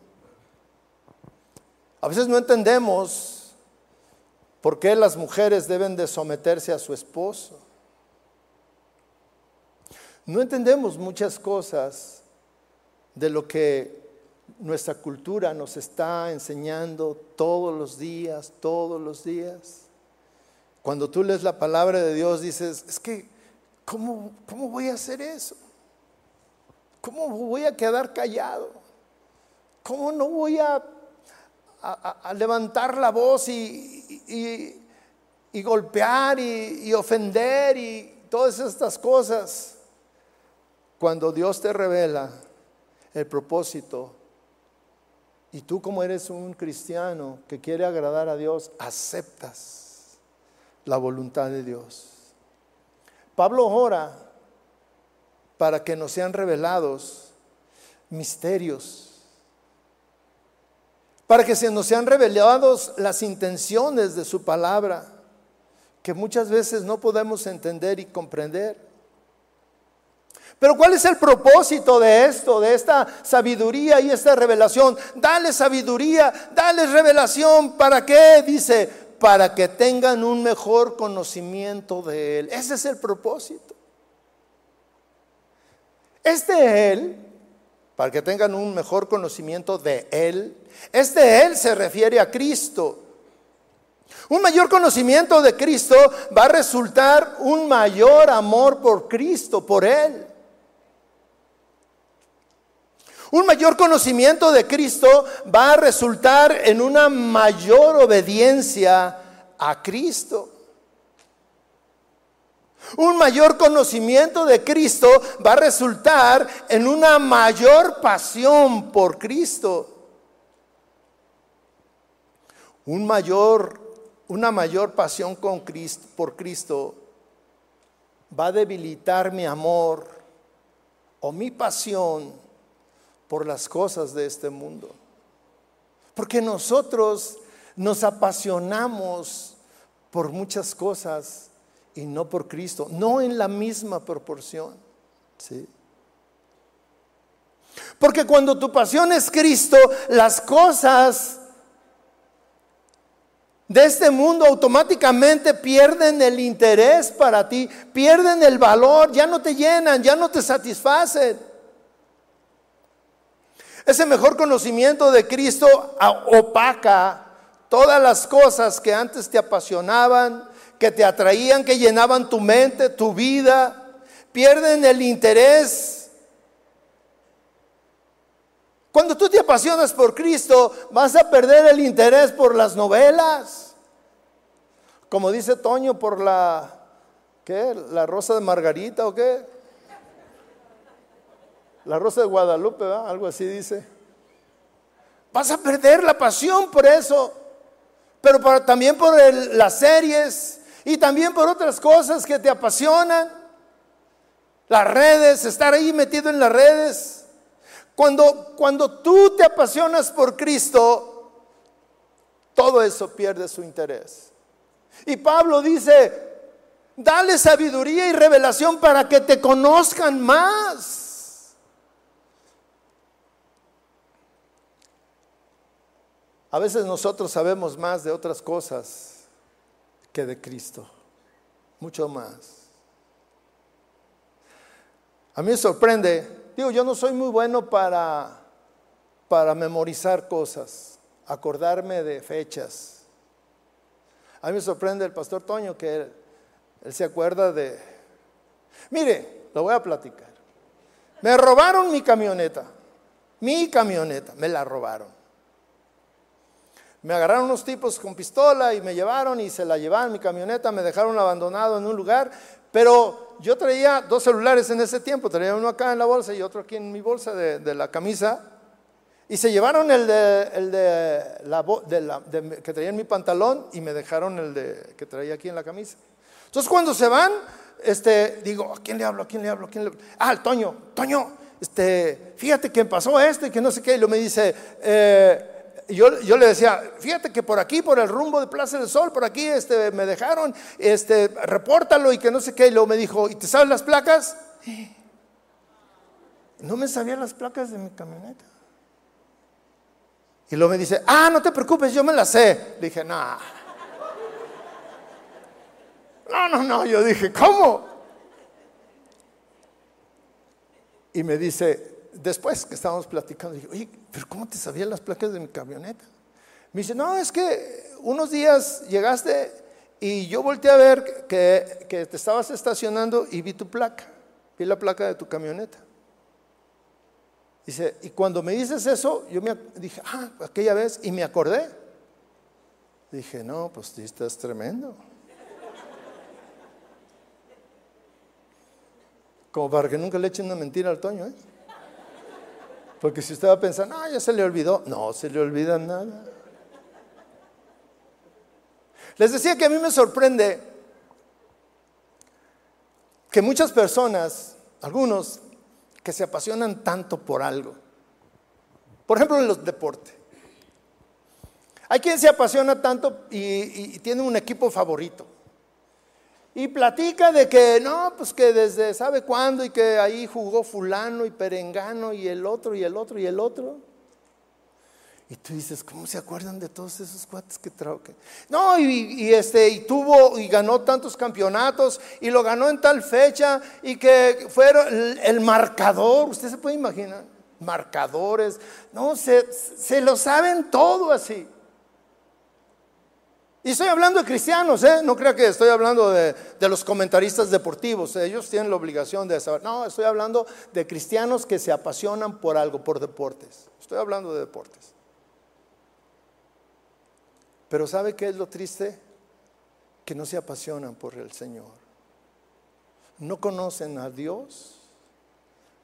A veces no entendemos ¿Por qué las mujeres deben de someterse a su esposo? No entendemos muchas cosas de lo que nuestra cultura nos está enseñando todos los días, todos los días. Cuando tú lees la palabra de Dios dices, es que, ¿cómo, cómo voy a hacer eso? ¿Cómo voy a quedar callado? ¿Cómo no voy a a, levantar la voz y, golpear y, ofender y todas estas cosas. Cuando Dios te revela el propósito y tú como eres un cristiano que quiere agradar a Dios, aceptas la voluntad de Dios. Pablo ora para que nos sean revelados misterios para que se nos sean revelados las intenciones de su palabra, que muchas veces no podemos entender y comprender. Pero ¿cuál es el propósito de esto, de esta sabiduría y esta revelación? Dale sabiduría, dale revelación. ¿Para qué? Dice, para que tengan un mejor conocimiento de Él. Ese es el propósito. Este Él, para que tengan un mejor conocimiento de Él, este Él se refiere a Cristo. Un mayor conocimiento de Cristo va a resultar un mayor amor por Cristo, por Él. Un mayor conocimiento de Cristo va a resultar en una mayor obediencia a Cristo. Un mayor conocimiento de Cristo va a resultar en una mayor pasión por Cristo. Un mayor, una mayor pasión con Cristo, por Cristo va a debilitar mi amor o mi pasión por las cosas de este mundo. Porque nosotros nos apasionamos por muchas cosas y no por Cristo, no en la misma proporción. ¿sí? Porque cuando tu pasión es Cristo, las cosas de este mundo automáticamente pierden el interés para ti, pierden el valor, ya no te llenan, ya no te satisfacen. Ese mejor conocimiento de Cristo opaca todas las cosas que antes te apasionaban, que te atraían, que llenaban tu mente, tu vida. Pierden el interés. Cuando tú te apasionas por Cristo, vas a perder el interés por las novelas. Como dice Toño, por la, ¿qué? La rosa de Margarita o qué? La Rosa de Guadalupe, algo así dice. Vas a perder la pasión por eso, pero también por las series y también por otras cosas que te apasionan. Las redes, estar ahí metido en las redes. Cuando, cuando tú te apasionas por Cristo, todo eso pierde su interés. Y Pablo dice, dale sabiduría y revelación para que te conozcan más. A veces nosotros sabemos más de otras cosas que de Cristo, mucho más. A mí me sorprende, digo, yo no soy muy bueno para, para memorizar cosas, acordarme de fechas. A mí me sorprende el pastor Toño que él, él se acuerda de... Mire, lo voy a platicar. Me robaron mi camioneta, mi camioneta, me la robaron. Me agarraron unos tipos con pistola y me llevaron y se la llevaron mi camioneta, me dejaron abandonado en un lugar, pero yo traía dos celulares en ese tiempo, traía uno acá en la bolsa y otro aquí en mi bolsa de, la camisa, y se llevaron el de, el de la, que traía en mi pantalón y me dejaron el de que traía aquí en la camisa. Entonces cuando se van, este, digo, ¿a quién le hablo? ¿A quién le hablo? ¿A quién le hablo? Ah, el Toño, Toño, este, fíjate que pasó esto y que no sé qué, y lo me dice, eh, yo, le decía, fíjate que por aquí, por el rumbo de Plaza del Sol, por aquí este, me dejaron, este, repórtalo y que no sé qué. Y luego me dijo, ¿y te sabes las placas? No me sabía las placas de mi camioneta. Y luego me dice, ah, no te preocupes, yo me las sé. Le dije, no. No, no, no. Yo dije, ¿cómo? Y me dice, después que estábamos platicando, dije, oye, pero ¿cómo te sabías las placas de mi camioneta? Me dice, no, es que unos días llegaste y yo volteé a ver que, que te estabas estacionando y vi tu placa, vi la placa de tu camioneta. Dice, y cuando me dices eso, yo me dije, ah, aquella vez, y me acordé. Dije, no, pues sí, estás tremendo. Como para que nunca le echen una mentira al Toño, ¿eh? Porque si usted va a pensar, no, ya se le olvidó. No, se le olvida nada. Les decía que a mí me sorprende que muchas personas, algunos, que se apasionan tanto por algo. Por ejemplo, en los deportes. Hay quien se apasiona tanto y, y tiene un equipo favorito. Y platica de que no, pues que desde sabe cuándo y que ahí jugó fulano y perengano y el otro y el otro y el otro. Y tú dices, ¿cómo se acuerdan de todos esos cuates que trajo? No, y, este, y tuvo y ganó tantos campeonatos y lo ganó en tal fecha y que fueron el, marcador, usted se puede imaginar, marcadores, no, se, se lo saben todo así. Y estoy hablando de cristianos, ¿eh? no creo que estoy hablando de, de, los comentaristas deportivos, ellos tienen la obligación de saber. No, estoy hablando de cristianos que se apasionan por algo, por deportes. Estoy hablando de deportes. Pero ¿sabe qué es lo triste? Que no se apasionan por el Señor. No conocen a Dios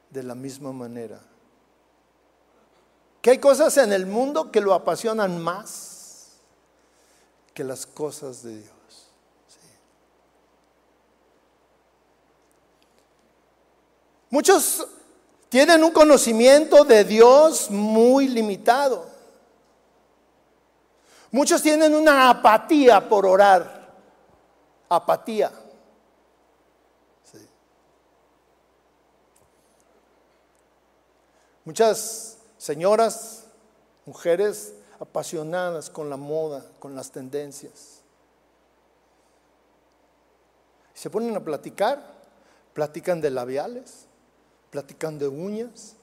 de la misma manera. Que hay cosas en el mundo que lo apasionan más que las cosas de Dios. Muchos tienen un conocimiento de Dios muy limitado. Muchos tienen una apatía por orar. Apatía. Muchas señoras, mujeres apasionadas con la moda, con las tendencias. Se ponen a platicar, platican de labiales, platican de uñas,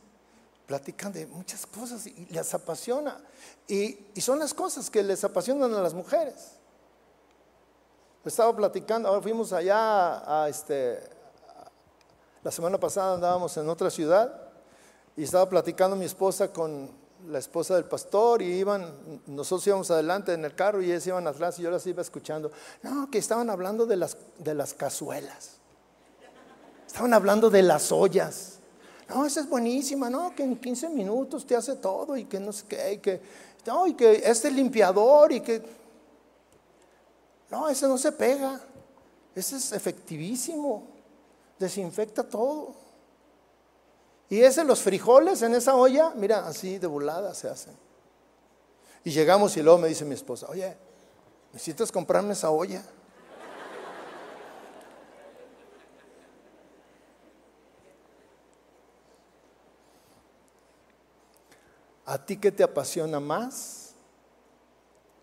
platican de muchas cosas y les apasiona. Y, son las cosas que les apasionan a las mujeres. Estaba platicando, ahora fuimos allá este, la semana pasada andábamos en otra ciudad y estaba platicando mi esposa con la esposa del pastor y iban, nosotros íbamos adelante en el carro y ellos iban atrás y yo las iba escuchando. No, que estaban hablando de las, de las cazuelas. Estaban hablando de las ollas. No, esa es buenísima, no, que en 15 minutos te hace todo y que no sé qué, y que, no, y que este limpiador y que... No, ese no se pega, ese es efectivísimo, desinfecta todo. Y ese, los frijoles en esa olla, mira, así de volada se hacen. Y llegamos y luego me dice mi esposa, oye, ¿necesitas comprarme esa olla? ¿A ti qué te apasiona más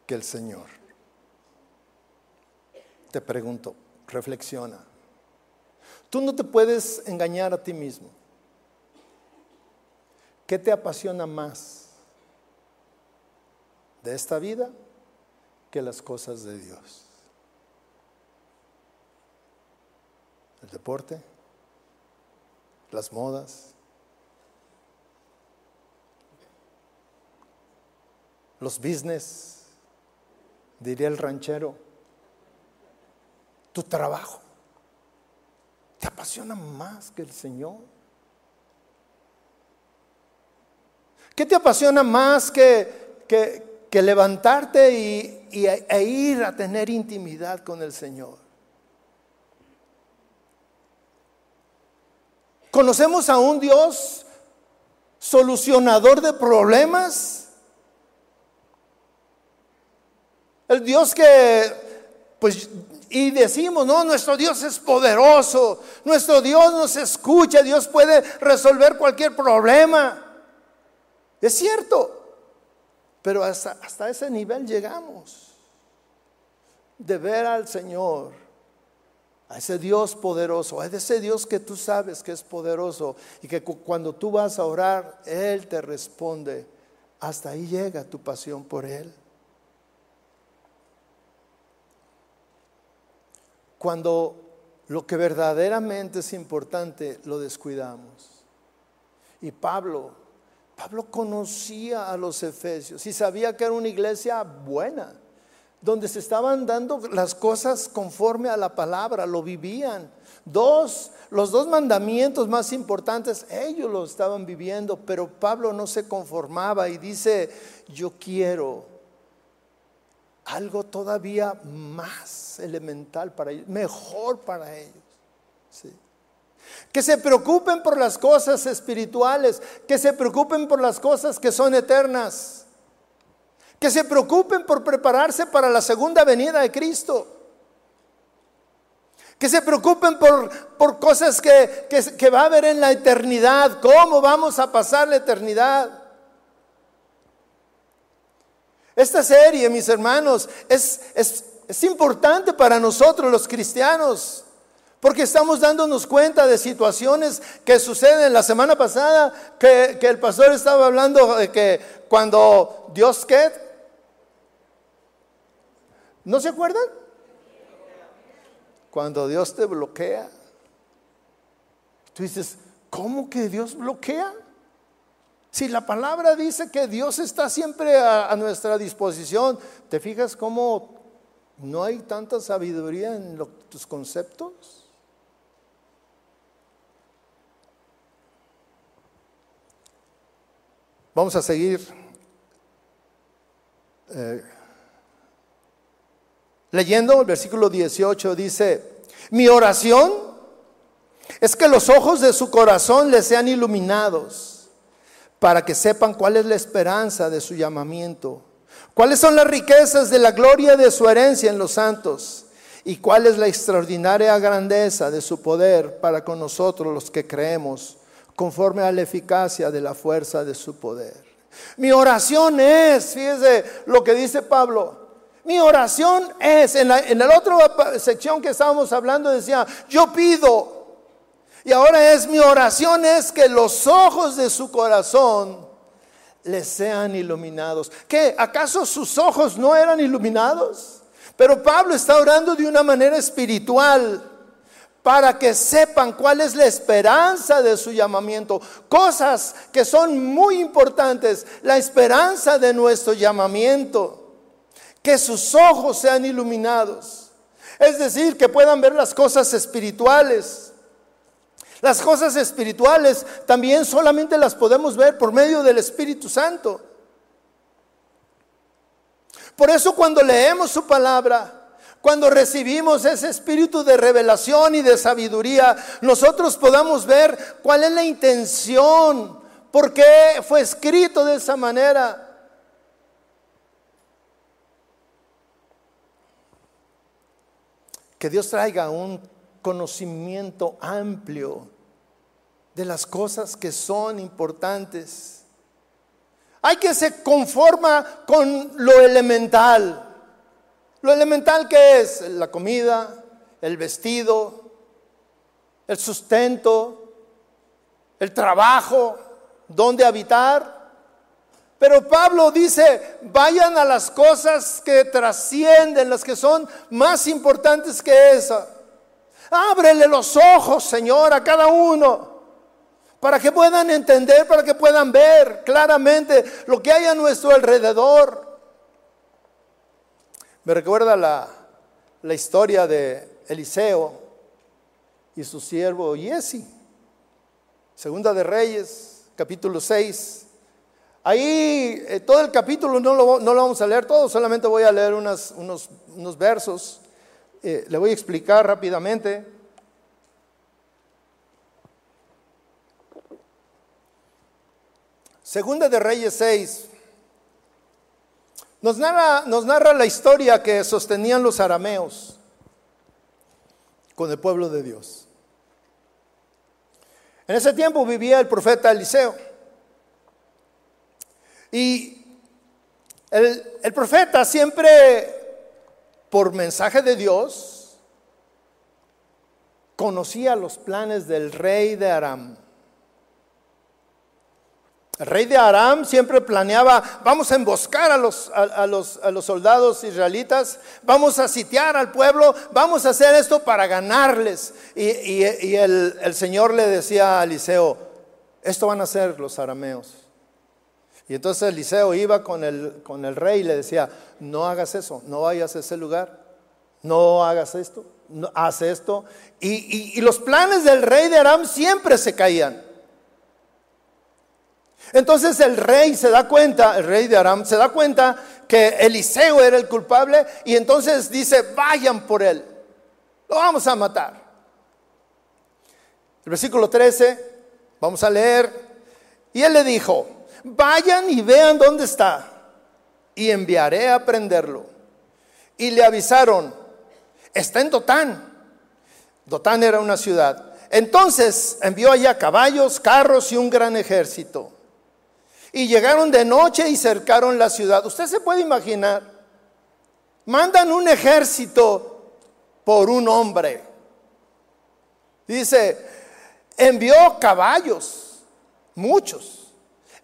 que el Señor? Te pregunto, reflexiona. Tú no te puedes engañar a ti mismo. ¿Qué te apasiona más de esta vida que las cosas de Dios? ¿El deporte? ¿Las modas? los business, diría el ranchero, tu trabajo, te apasiona más que el Señor. ¿Qué te apasiona más que, que, levantarte y, e ir a tener intimidad con el Señor? ¿Conocemos a un Dios solucionador de problemas? El Dios que, pues, y decimos, no, nuestro Dios es poderoso, nuestro Dios nos escucha, Dios puede resolver cualquier problema. Es cierto, pero hasta, hasta ese nivel llegamos, de ver al Señor, a ese Dios poderoso, a ese Dios que tú sabes que es poderoso y que cuando tú vas a orar, Él te responde. Hasta ahí llega tu pasión por Él. cuando lo que verdaderamente es importante lo descuidamos. Y Pablo, Pablo conocía a los efesios y sabía que era una iglesia buena, donde se estaban dando las cosas conforme a la palabra, lo vivían. Dos, los dos mandamientos más importantes, ellos lo estaban viviendo, pero Pablo no se conformaba y dice, yo quiero algo todavía más elemental para ellos, mejor para ellos. Que se preocupen por las cosas espirituales, que se preocupen por las cosas que son eternas, que se preocupen por prepararse para la segunda venida de Cristo, que se preocupen por, por cosas que, que, va a haber en la eternidad, cómo vamos a pasar la eternidad. Esta serie, mis hermanos, es, es, es importante para nosotros los cristianos. Porque estamos dándonos cuenta de situaciones que suceden. La semana pasada que, el pastor estaba hablando de que cuando Dios qué, ¿no se acuerdan? Cuando Dios te bloquea. Tú dices, ¿cómo que Dios bloquea? Si la palabra dice que Dios está siempre a, nuestra disposición, ¿te fijas cómo no hay tanta sabiduría en tus conceptos? Vamos a seguir eh, leyendo. El versículo 18 dice, mi oración es que los ojos de su corazón les sean iluminados para que sepan cuál es la esperanza de su llamamiento, cuáles son las riquezas de la gloria de su herencia en los santos y cuál es la extraordinaria grandeza de su poder para con nosotros los que creemos conforme a la eficacia de la fuerza de su poder. Mi oración es, fíjese lo que dice Pablo, mi oración es, en la, otra sección que estábamos hablando decía, yo pido, y ahora es mi oración es que los ojos de su corazón les sean iluminados. ¿Qué? ¿Acaso sus ojos no eran iluminados? Pero Pablo está orando de una manera espiritual para que sepan cuál es la esperanza de su llamamiento. Cosas que son muy importantes. La esperanza de nuestro llamamiento. Que sus ojos sean iluminados. Es decir, que puedan ver las cosas espirituales. Las cosas espirituales también solamente las podemos ver por medio del Espíritu Santo. Por eso cuando leemos su palabra, cuando recibimos ese espíritu de revelación y de sabiduría, nosotros podamos ver cuál es la intención, por qué fue escrito de esa manera. Que Dios traiga un conocimiento amplio de las cosas que son importantes. Hay que se conforma con lo elemental. Lo elemental que es la comida, el vestido, el sustento, el trabajo, dónde habitar. Pero Pablo dice, vayan a las cosas que trascienden, las que son más importantes que esa. Ábrele los ojos, Señor, a cada uno, para que puedan entender, para que puedan ver claramente lo que hay a nuestro alrededor. Me recuerda la, historia de Eliseo y su siervo Yesi. Segunda de Reyes, capítulo 6. Ahí eh, todo el capítulo no lo, no lo, vamos a leer todo, solamente voy a leer unos, unos, versos. Eh, le voy a explicar rápidamente. Segunda de Reyes 6, nos narra, la historia que sostenían los arameos con el pueblo de Dios. En ese tiempo vivía el profeta Eliseo. Y el, profeta siempre, por mensaje de Dios, conocía los planes del rey de Aram. El rey de Aram siempre planeaba, vamos a emboscar a los, a, los, a los, soldados israelitas, vamos a sitiar al pueblo, vamos a hacer esto para ganarles. Y, el, el, Señor le decía a Eliseo, esto van a hacer los arameos. Y entonces Eliseo iba con el, con el rey y le decía, no hagas eso, no vayas a ese lugar, no hagas esto, no, haz esto. y los planes del rey de Aram siempre se caían. Entonces el rey se da cuenta, el rey de Aram se da cuenta que Eliseo era el culpable y entonces dice, vayan por él, lo vamos a matar. El versículo 13, vamos a leer, y él le dijo, vayan y vean dónde está y enviaré a prenderlo. Y le avisaron, está en Totán. Dotán era una ciudad. Entonces envió allá caballos, carros y un gran ejército. Y llegaron de noche y cercaron la ciudad. Usted se puede imaginar, mandan un ejército por un hombre. Dice, envió caballos, muchos,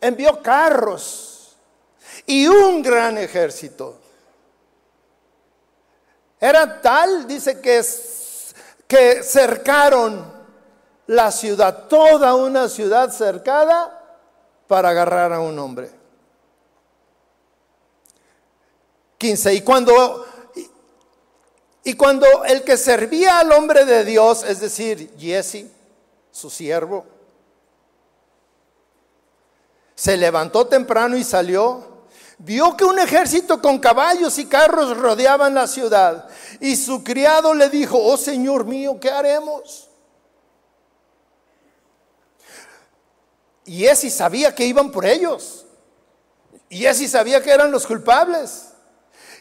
envió carros y un gran ejército. Era tal, dice que, que cercaron la ciudad, toda una ciudad cercada para agarrar a un hombre. 15. Y cuando, y cuando el que servía al hombre de Dios, es decir, Jesse, su siervo, se levantó temprano y salió, vio que un ejército con caballos y carros rodeaban la ciudad. Y su criado le dijo, oh Señor mío, ¿qué haremos? Y Esi sabía que iban por ellos. Y Esi sabía que eran los culpables.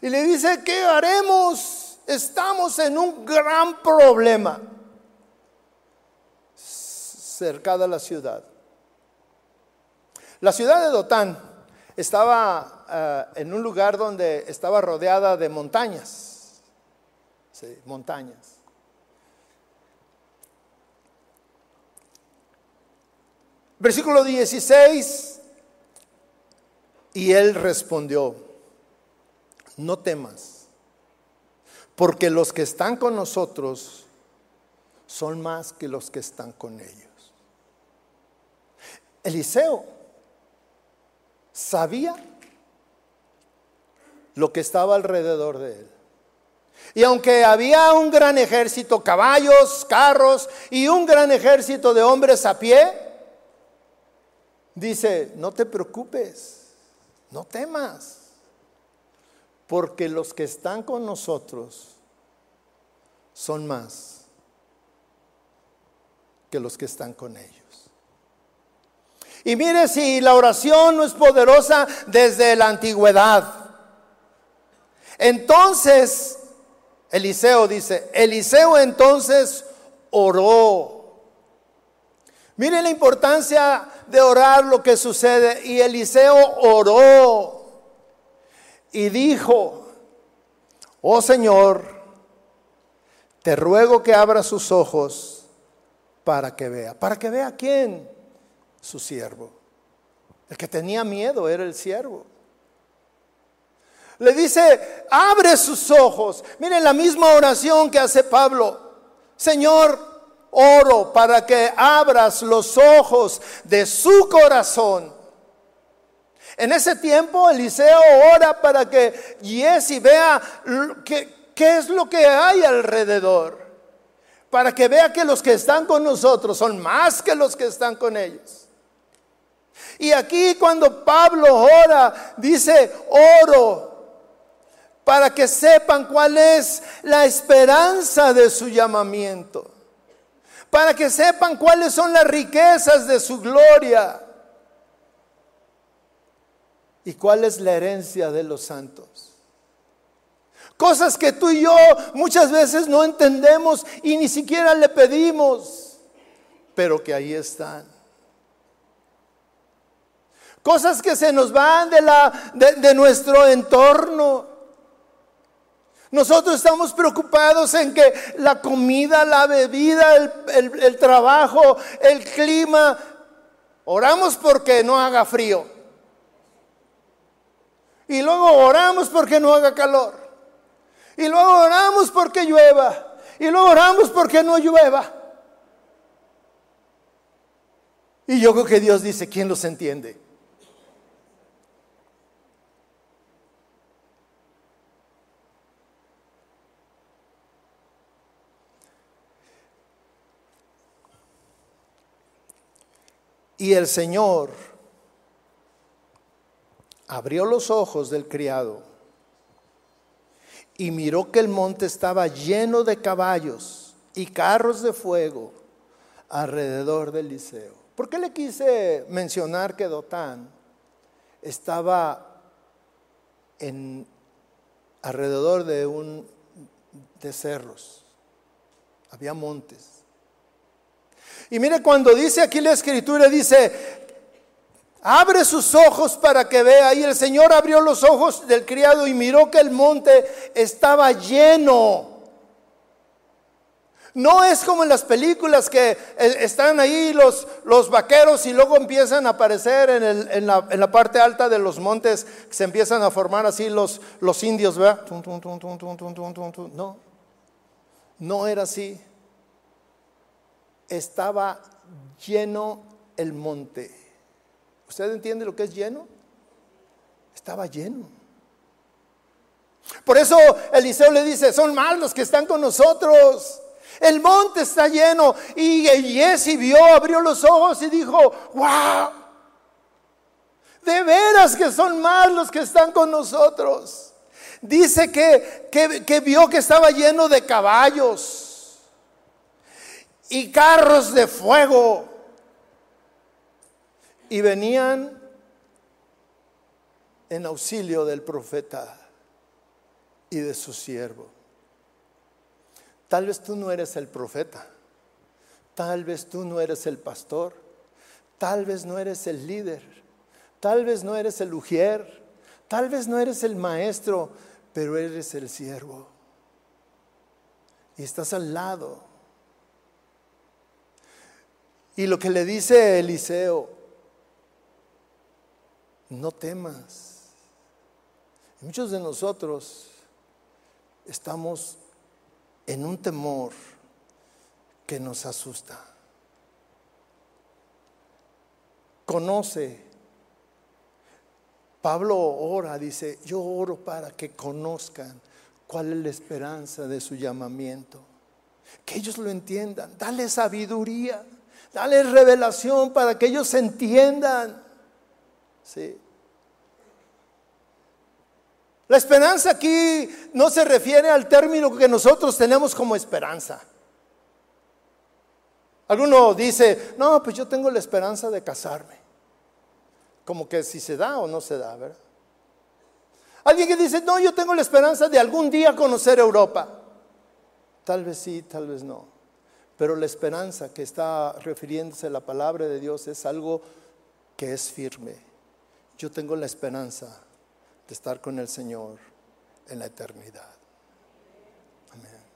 Y le dice, ¿qué haremos? Estamos en un gran problema. Cercada la ciudad. La ciudad de Dotán estaba eh, en un lugar donde estaba rodeada de montañas. Sí, montañas. Versículo 16, y él respondió, no temas, porque los que están con nosotros son más que los que están con ellos. Eliseo sabía lo que estaba alrededor de él. Y aunque había un gran ejército, caballos, carros y un gran ejército de hombres a pie, dice, no te preocupes, no temas, porque los que están con nosotros son más que los que están con ellos. Y mire si la oración no es poderosa desde la antigüedad. Entonces, Eliseo dice, Eliseo entonces oró Miren la importancia de orar lo que sucede. Y Eliseo oró y dijo, oh Señor, te ruego que abra sus ojos para que vea. ¿Para que vea quién? Su siervo. El que tenía miedo era el siervo. Le dice, abre sus ojos. Miren la misma oración que hace Pablo. Señor, oro para que abras los ojos de su corazón. En ese tiempo Eliseo ora para que Jesse vea qué, qué es lo que hay alrededor. Para que vea que los que están con nosotros son más que los que están con ellos. Y aquí cuando Pablo ora, dice, oro para que sepan cuál es la esperanza de su llamamiento para que sepan cuáles son las riquezas de su gloria y cuál es la herencia de los santos. Cosas que tú y yo muchas veces no entendemos y ni siquiera le pedimos, pero que ahí están. Cosas que se nos van de, la, de, nuestro entorno nosotros estamos preocupados en que la comida, la bebida, el, trabajo, el clima, oramos porque no haga frío. Y luego oramos porque no haga calor. Y luego oramos porque llueva. Y luego oramos porque no llueva. Y yo creo que Dios dice, ¿quién los entiende? Y el Señor abrió los ojos del criado y miró que el monte estaba lleno de caballos y carros de fuego alrededor del liceo. ¿Por qué le quise mencionar que Dotán estaba en alrededor de un de cerros? había montes. Y mire cuando dice aquí la escritura, dice, abre sus ojos para que vea. Y el Señor abrió los ojos del criado y miró que el monte estaba lleno no es como en las películas que eh, están ahí los, los vaqueros y luego empiezan a aparecer en, la, parte alta de los montes, se empiezan a formar así los, los indios. No, no era así. Estaba lleno el monte. ¿Usted entiende lo que es lleno? Estaba lleno. Por eso Eliseo le dice, son malos los que están con nosotros. El monte está lleno. Y Jesse vio, abrió los ojos y dijo, wow, de veras que son más los que están con nosotros. Dice que, que, vio que estaba lleno de caballos y carros de fuego. Y venían en auxilio del profeta y de su siervo. Tal vez tú no eres el profeta, tal vez tú no eres el pastor, tal vez no eres el líder, tal vez no eres el ujier, tal vez no eres el maestro, pero eres el siervo. Y estás al lado. Y lo que le dice Eliseo, no temas. muchos de nosotros estamos en un temor que nos asusta. Conoce. Pablo ora, dice, yo oro para que conozcan cuál es la esperanza de su llamamiento. Que ellos lo entiendan. Dale sabiduría. Dale revelación para que ellos entiendan. Sí. La esperanza aquí no se refiere al término que nosotros tenemos como esperanza. Alguno dice, no, pues yo tengo la esperanza de casarme. Como que si se da o no se da, ¿verdad? Alguien que dice, no, yo tengo la esperanza de algún día conocer Europa. Tal vez sí, tal vez no. Pero la esperanza que está refiriéndose a la palabra de Dios es algo que es firme. Yo tengo la esperanza de estar con el Señor en la eternidad. Amén.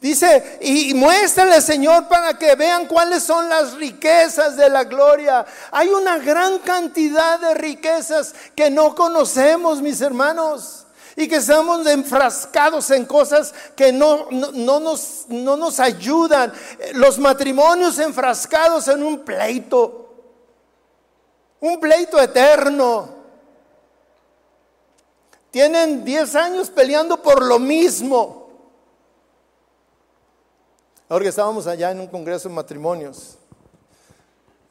Dice, y muéstrale, Señor, para que vean cuáles son las riquezas de la gloria. Hay una gran cantidad de riquezas que no conocemos, mis hermanos. Y que estamos enfrascados en cosas que no, no, nos, no nos ayudan. Los matrimonios enfrascados en un pleito. Un pleito eterno tienen 10 años peleando por lo mismo. Ahora que estábamos allá en un congreso de matrimonios,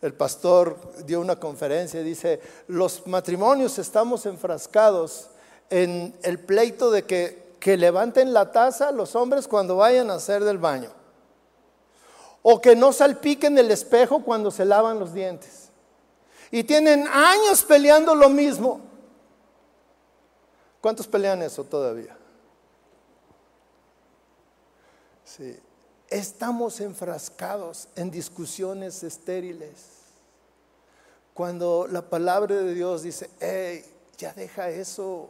el pastor dio una conferencia y dice, los matrimonios estamos enfrascados en el pleito de que, que levanten la taza los hombres cuando vayan a hacer del baño. O que no salpiquen el espejo cuando se lavan los dientes. Y tienen años peleando lo mismo. ¿Cuántos pelean eso todavía? Sí. Estamos enfrascados en discusiones estériles. Cuando la palabra de Dios dice, hey, ya deja eso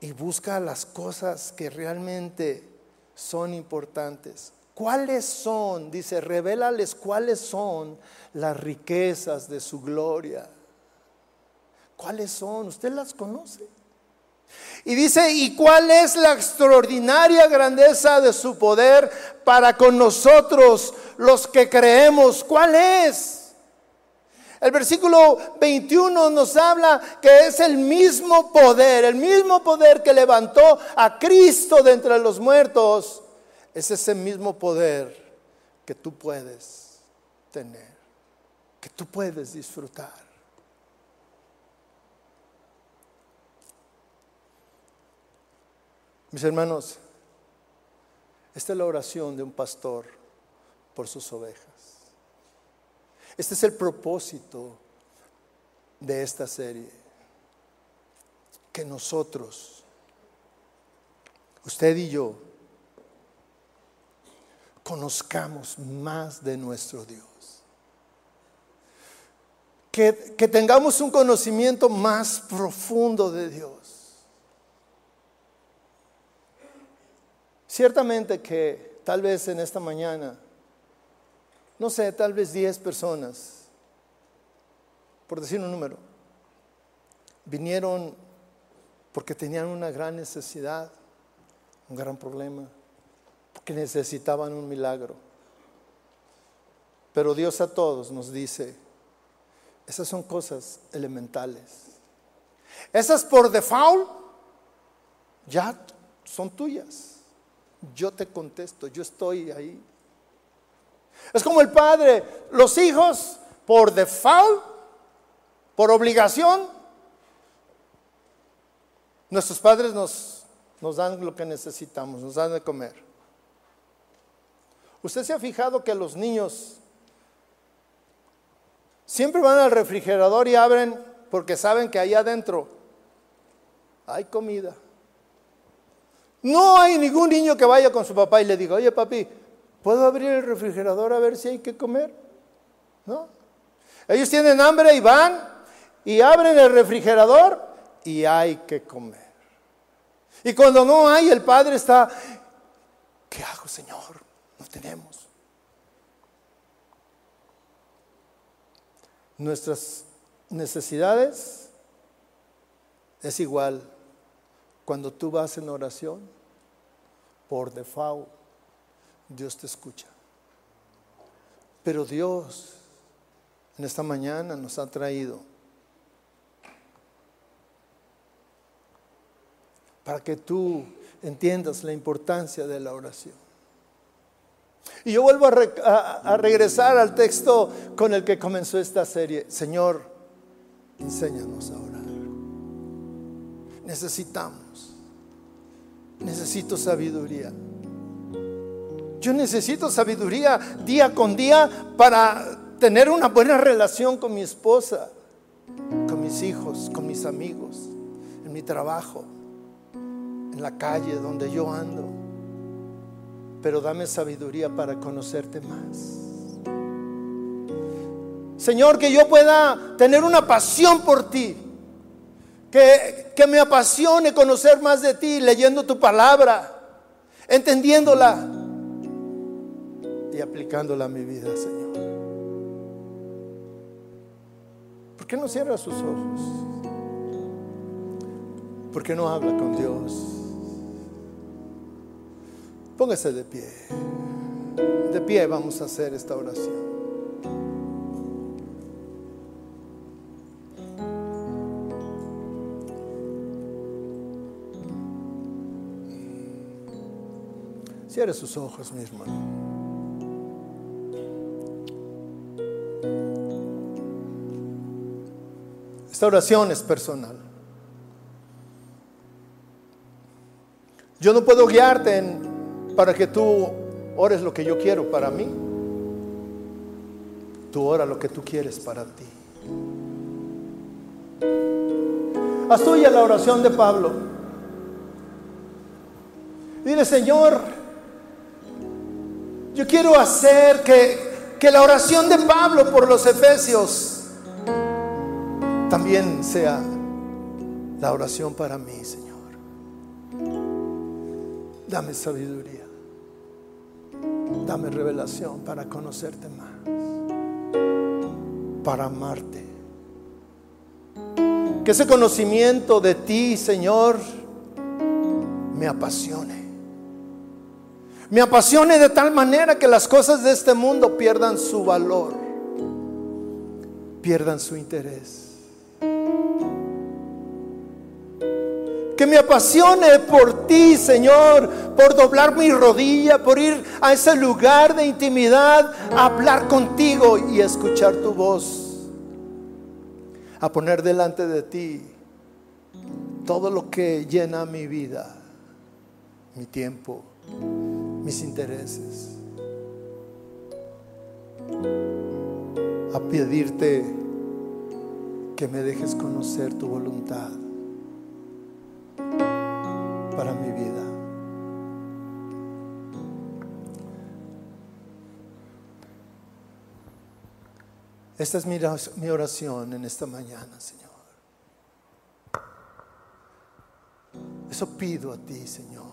y busca las cosas que realmente son importantes. ¿Cuáles son? Dice, revélales cuáles son las riquezas de su gloria ¿Cuáles son? ¿Usted las conoce? Y dice, ¿y cuál es la extraordinaria grandeza de su poder para con nosotros los que creemos? ¿Cuál es? El versículo 21 nos habla que es el mismo poder, el mismo poder que levantó a Cristo de entre los muertos. Es ese mismo poder que tú puedes tener, que tú puedes disfrutar. Mis hermanos, esta es la oración de un pastor por sus ovejas. Este es el propósito de esta serie. Que nosotros, usted y yo, conozcamos más de nuestro Dios. Que, que, tengamos un conocimiento más profundo de Dios. Ciertamente que tal vez en esta mañana, no sé, tal vez 10 personas, por decir un número, vinieron porque tenían una gran necesidad, un gran problema, porque necesitaban un milagro. Pero Dios a todos nos dice, esas son cosas elementales. Esas por default ya son tuyas yo te contesto, yo estoy ahí. Es como el padre, los hijos por default, por obligación, nuestros padres nos, nos dan lo que necesitamos, nos dan de comer. ¿Usted se ha fijado que los niños siempre van al refrigerador y abren porque saben que ahí adentro hay comida? No hay ningún niño que vaya con su papá y le diga, oye papi, ¿puedo abrir el refrigerador a ver si hay que comer? ¿No? Ellos tienen hambre y van y abren el refrigerador y hay que comer. Y cuando no hay, el padre está, ¿qué hago Señor? No tenemos. Nuestras necesidades es igual cuando tú vas en oración, por default, Dios te escucha. Pero Dios en esta mañana nos ha traído para que tú entiendas la importancia de la oración. Y yo vuelvo a, regresar al texto con el que comenzó esta serie. Señor, enséñanos a orar. Necesitamos. Necesito sabiduría. Yo necesito sabiduría día con día para tener una buena relación con mi esposa, con mis hijos, con mis amigos, en mi trabajo, en la calle donde yo ando. Pero dame sabiduría para conocerte más. Señor, que yo pueda tener una pasión por ti que, me apasione conocer más de ti, leyendo tu palabra, entendiéndola aplicándola a mi vida, Señor. ¿Por qué no cierra sus ojos? ¿Por qué no habla con Dios? Póngase de pie. De pie vamos a hacer esta oración. Cierre sus ojos, mi hermano. Esta oración es personal. Yo no puedo guiarte para que tú ores lo que yo quiero para mí. Tú ora lo que tú quieres para ti. Haz tuya la oración de Pablo. Dile, Señor, yo quiero hacer que, que la oración de Pablo por los Efesios también sea la oración para mí, Señor. Dame sabiduría. Dame revelación para conocerte más. Para amarte. Que ese conocimiento de ti, Señor, me apasione me apasione de tal manera que las cosas de este mundo pierdan su valor, pierdan su interés. Que me apasione por ti, Señor, por doblar mi rodilla, por ir a ese lugar de intimidad, a hablar contigo y escuchar tu voz, a poner delante de ti todo lo que llena mi vida, mi tiempo mis intereses. A pedirte que me dejes conocer tu voluntad para mi vida. Esta es mi oración en esta mañana, Señor. Eso pido a ti, Señor.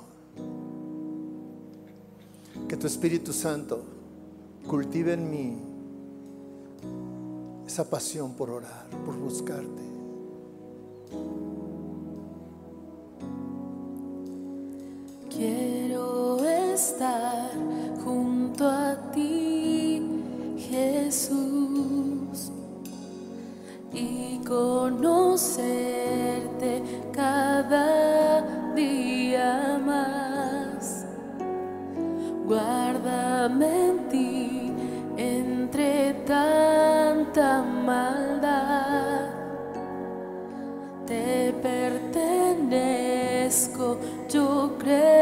Que tu Espíritu Santo cultive en mí esa pasión por orar, por buscarte. Quiero estar junto a ti, Jesús, y conocerte cada día más. Guárdame en ti entre tanta maldad te pertenezco, yo creo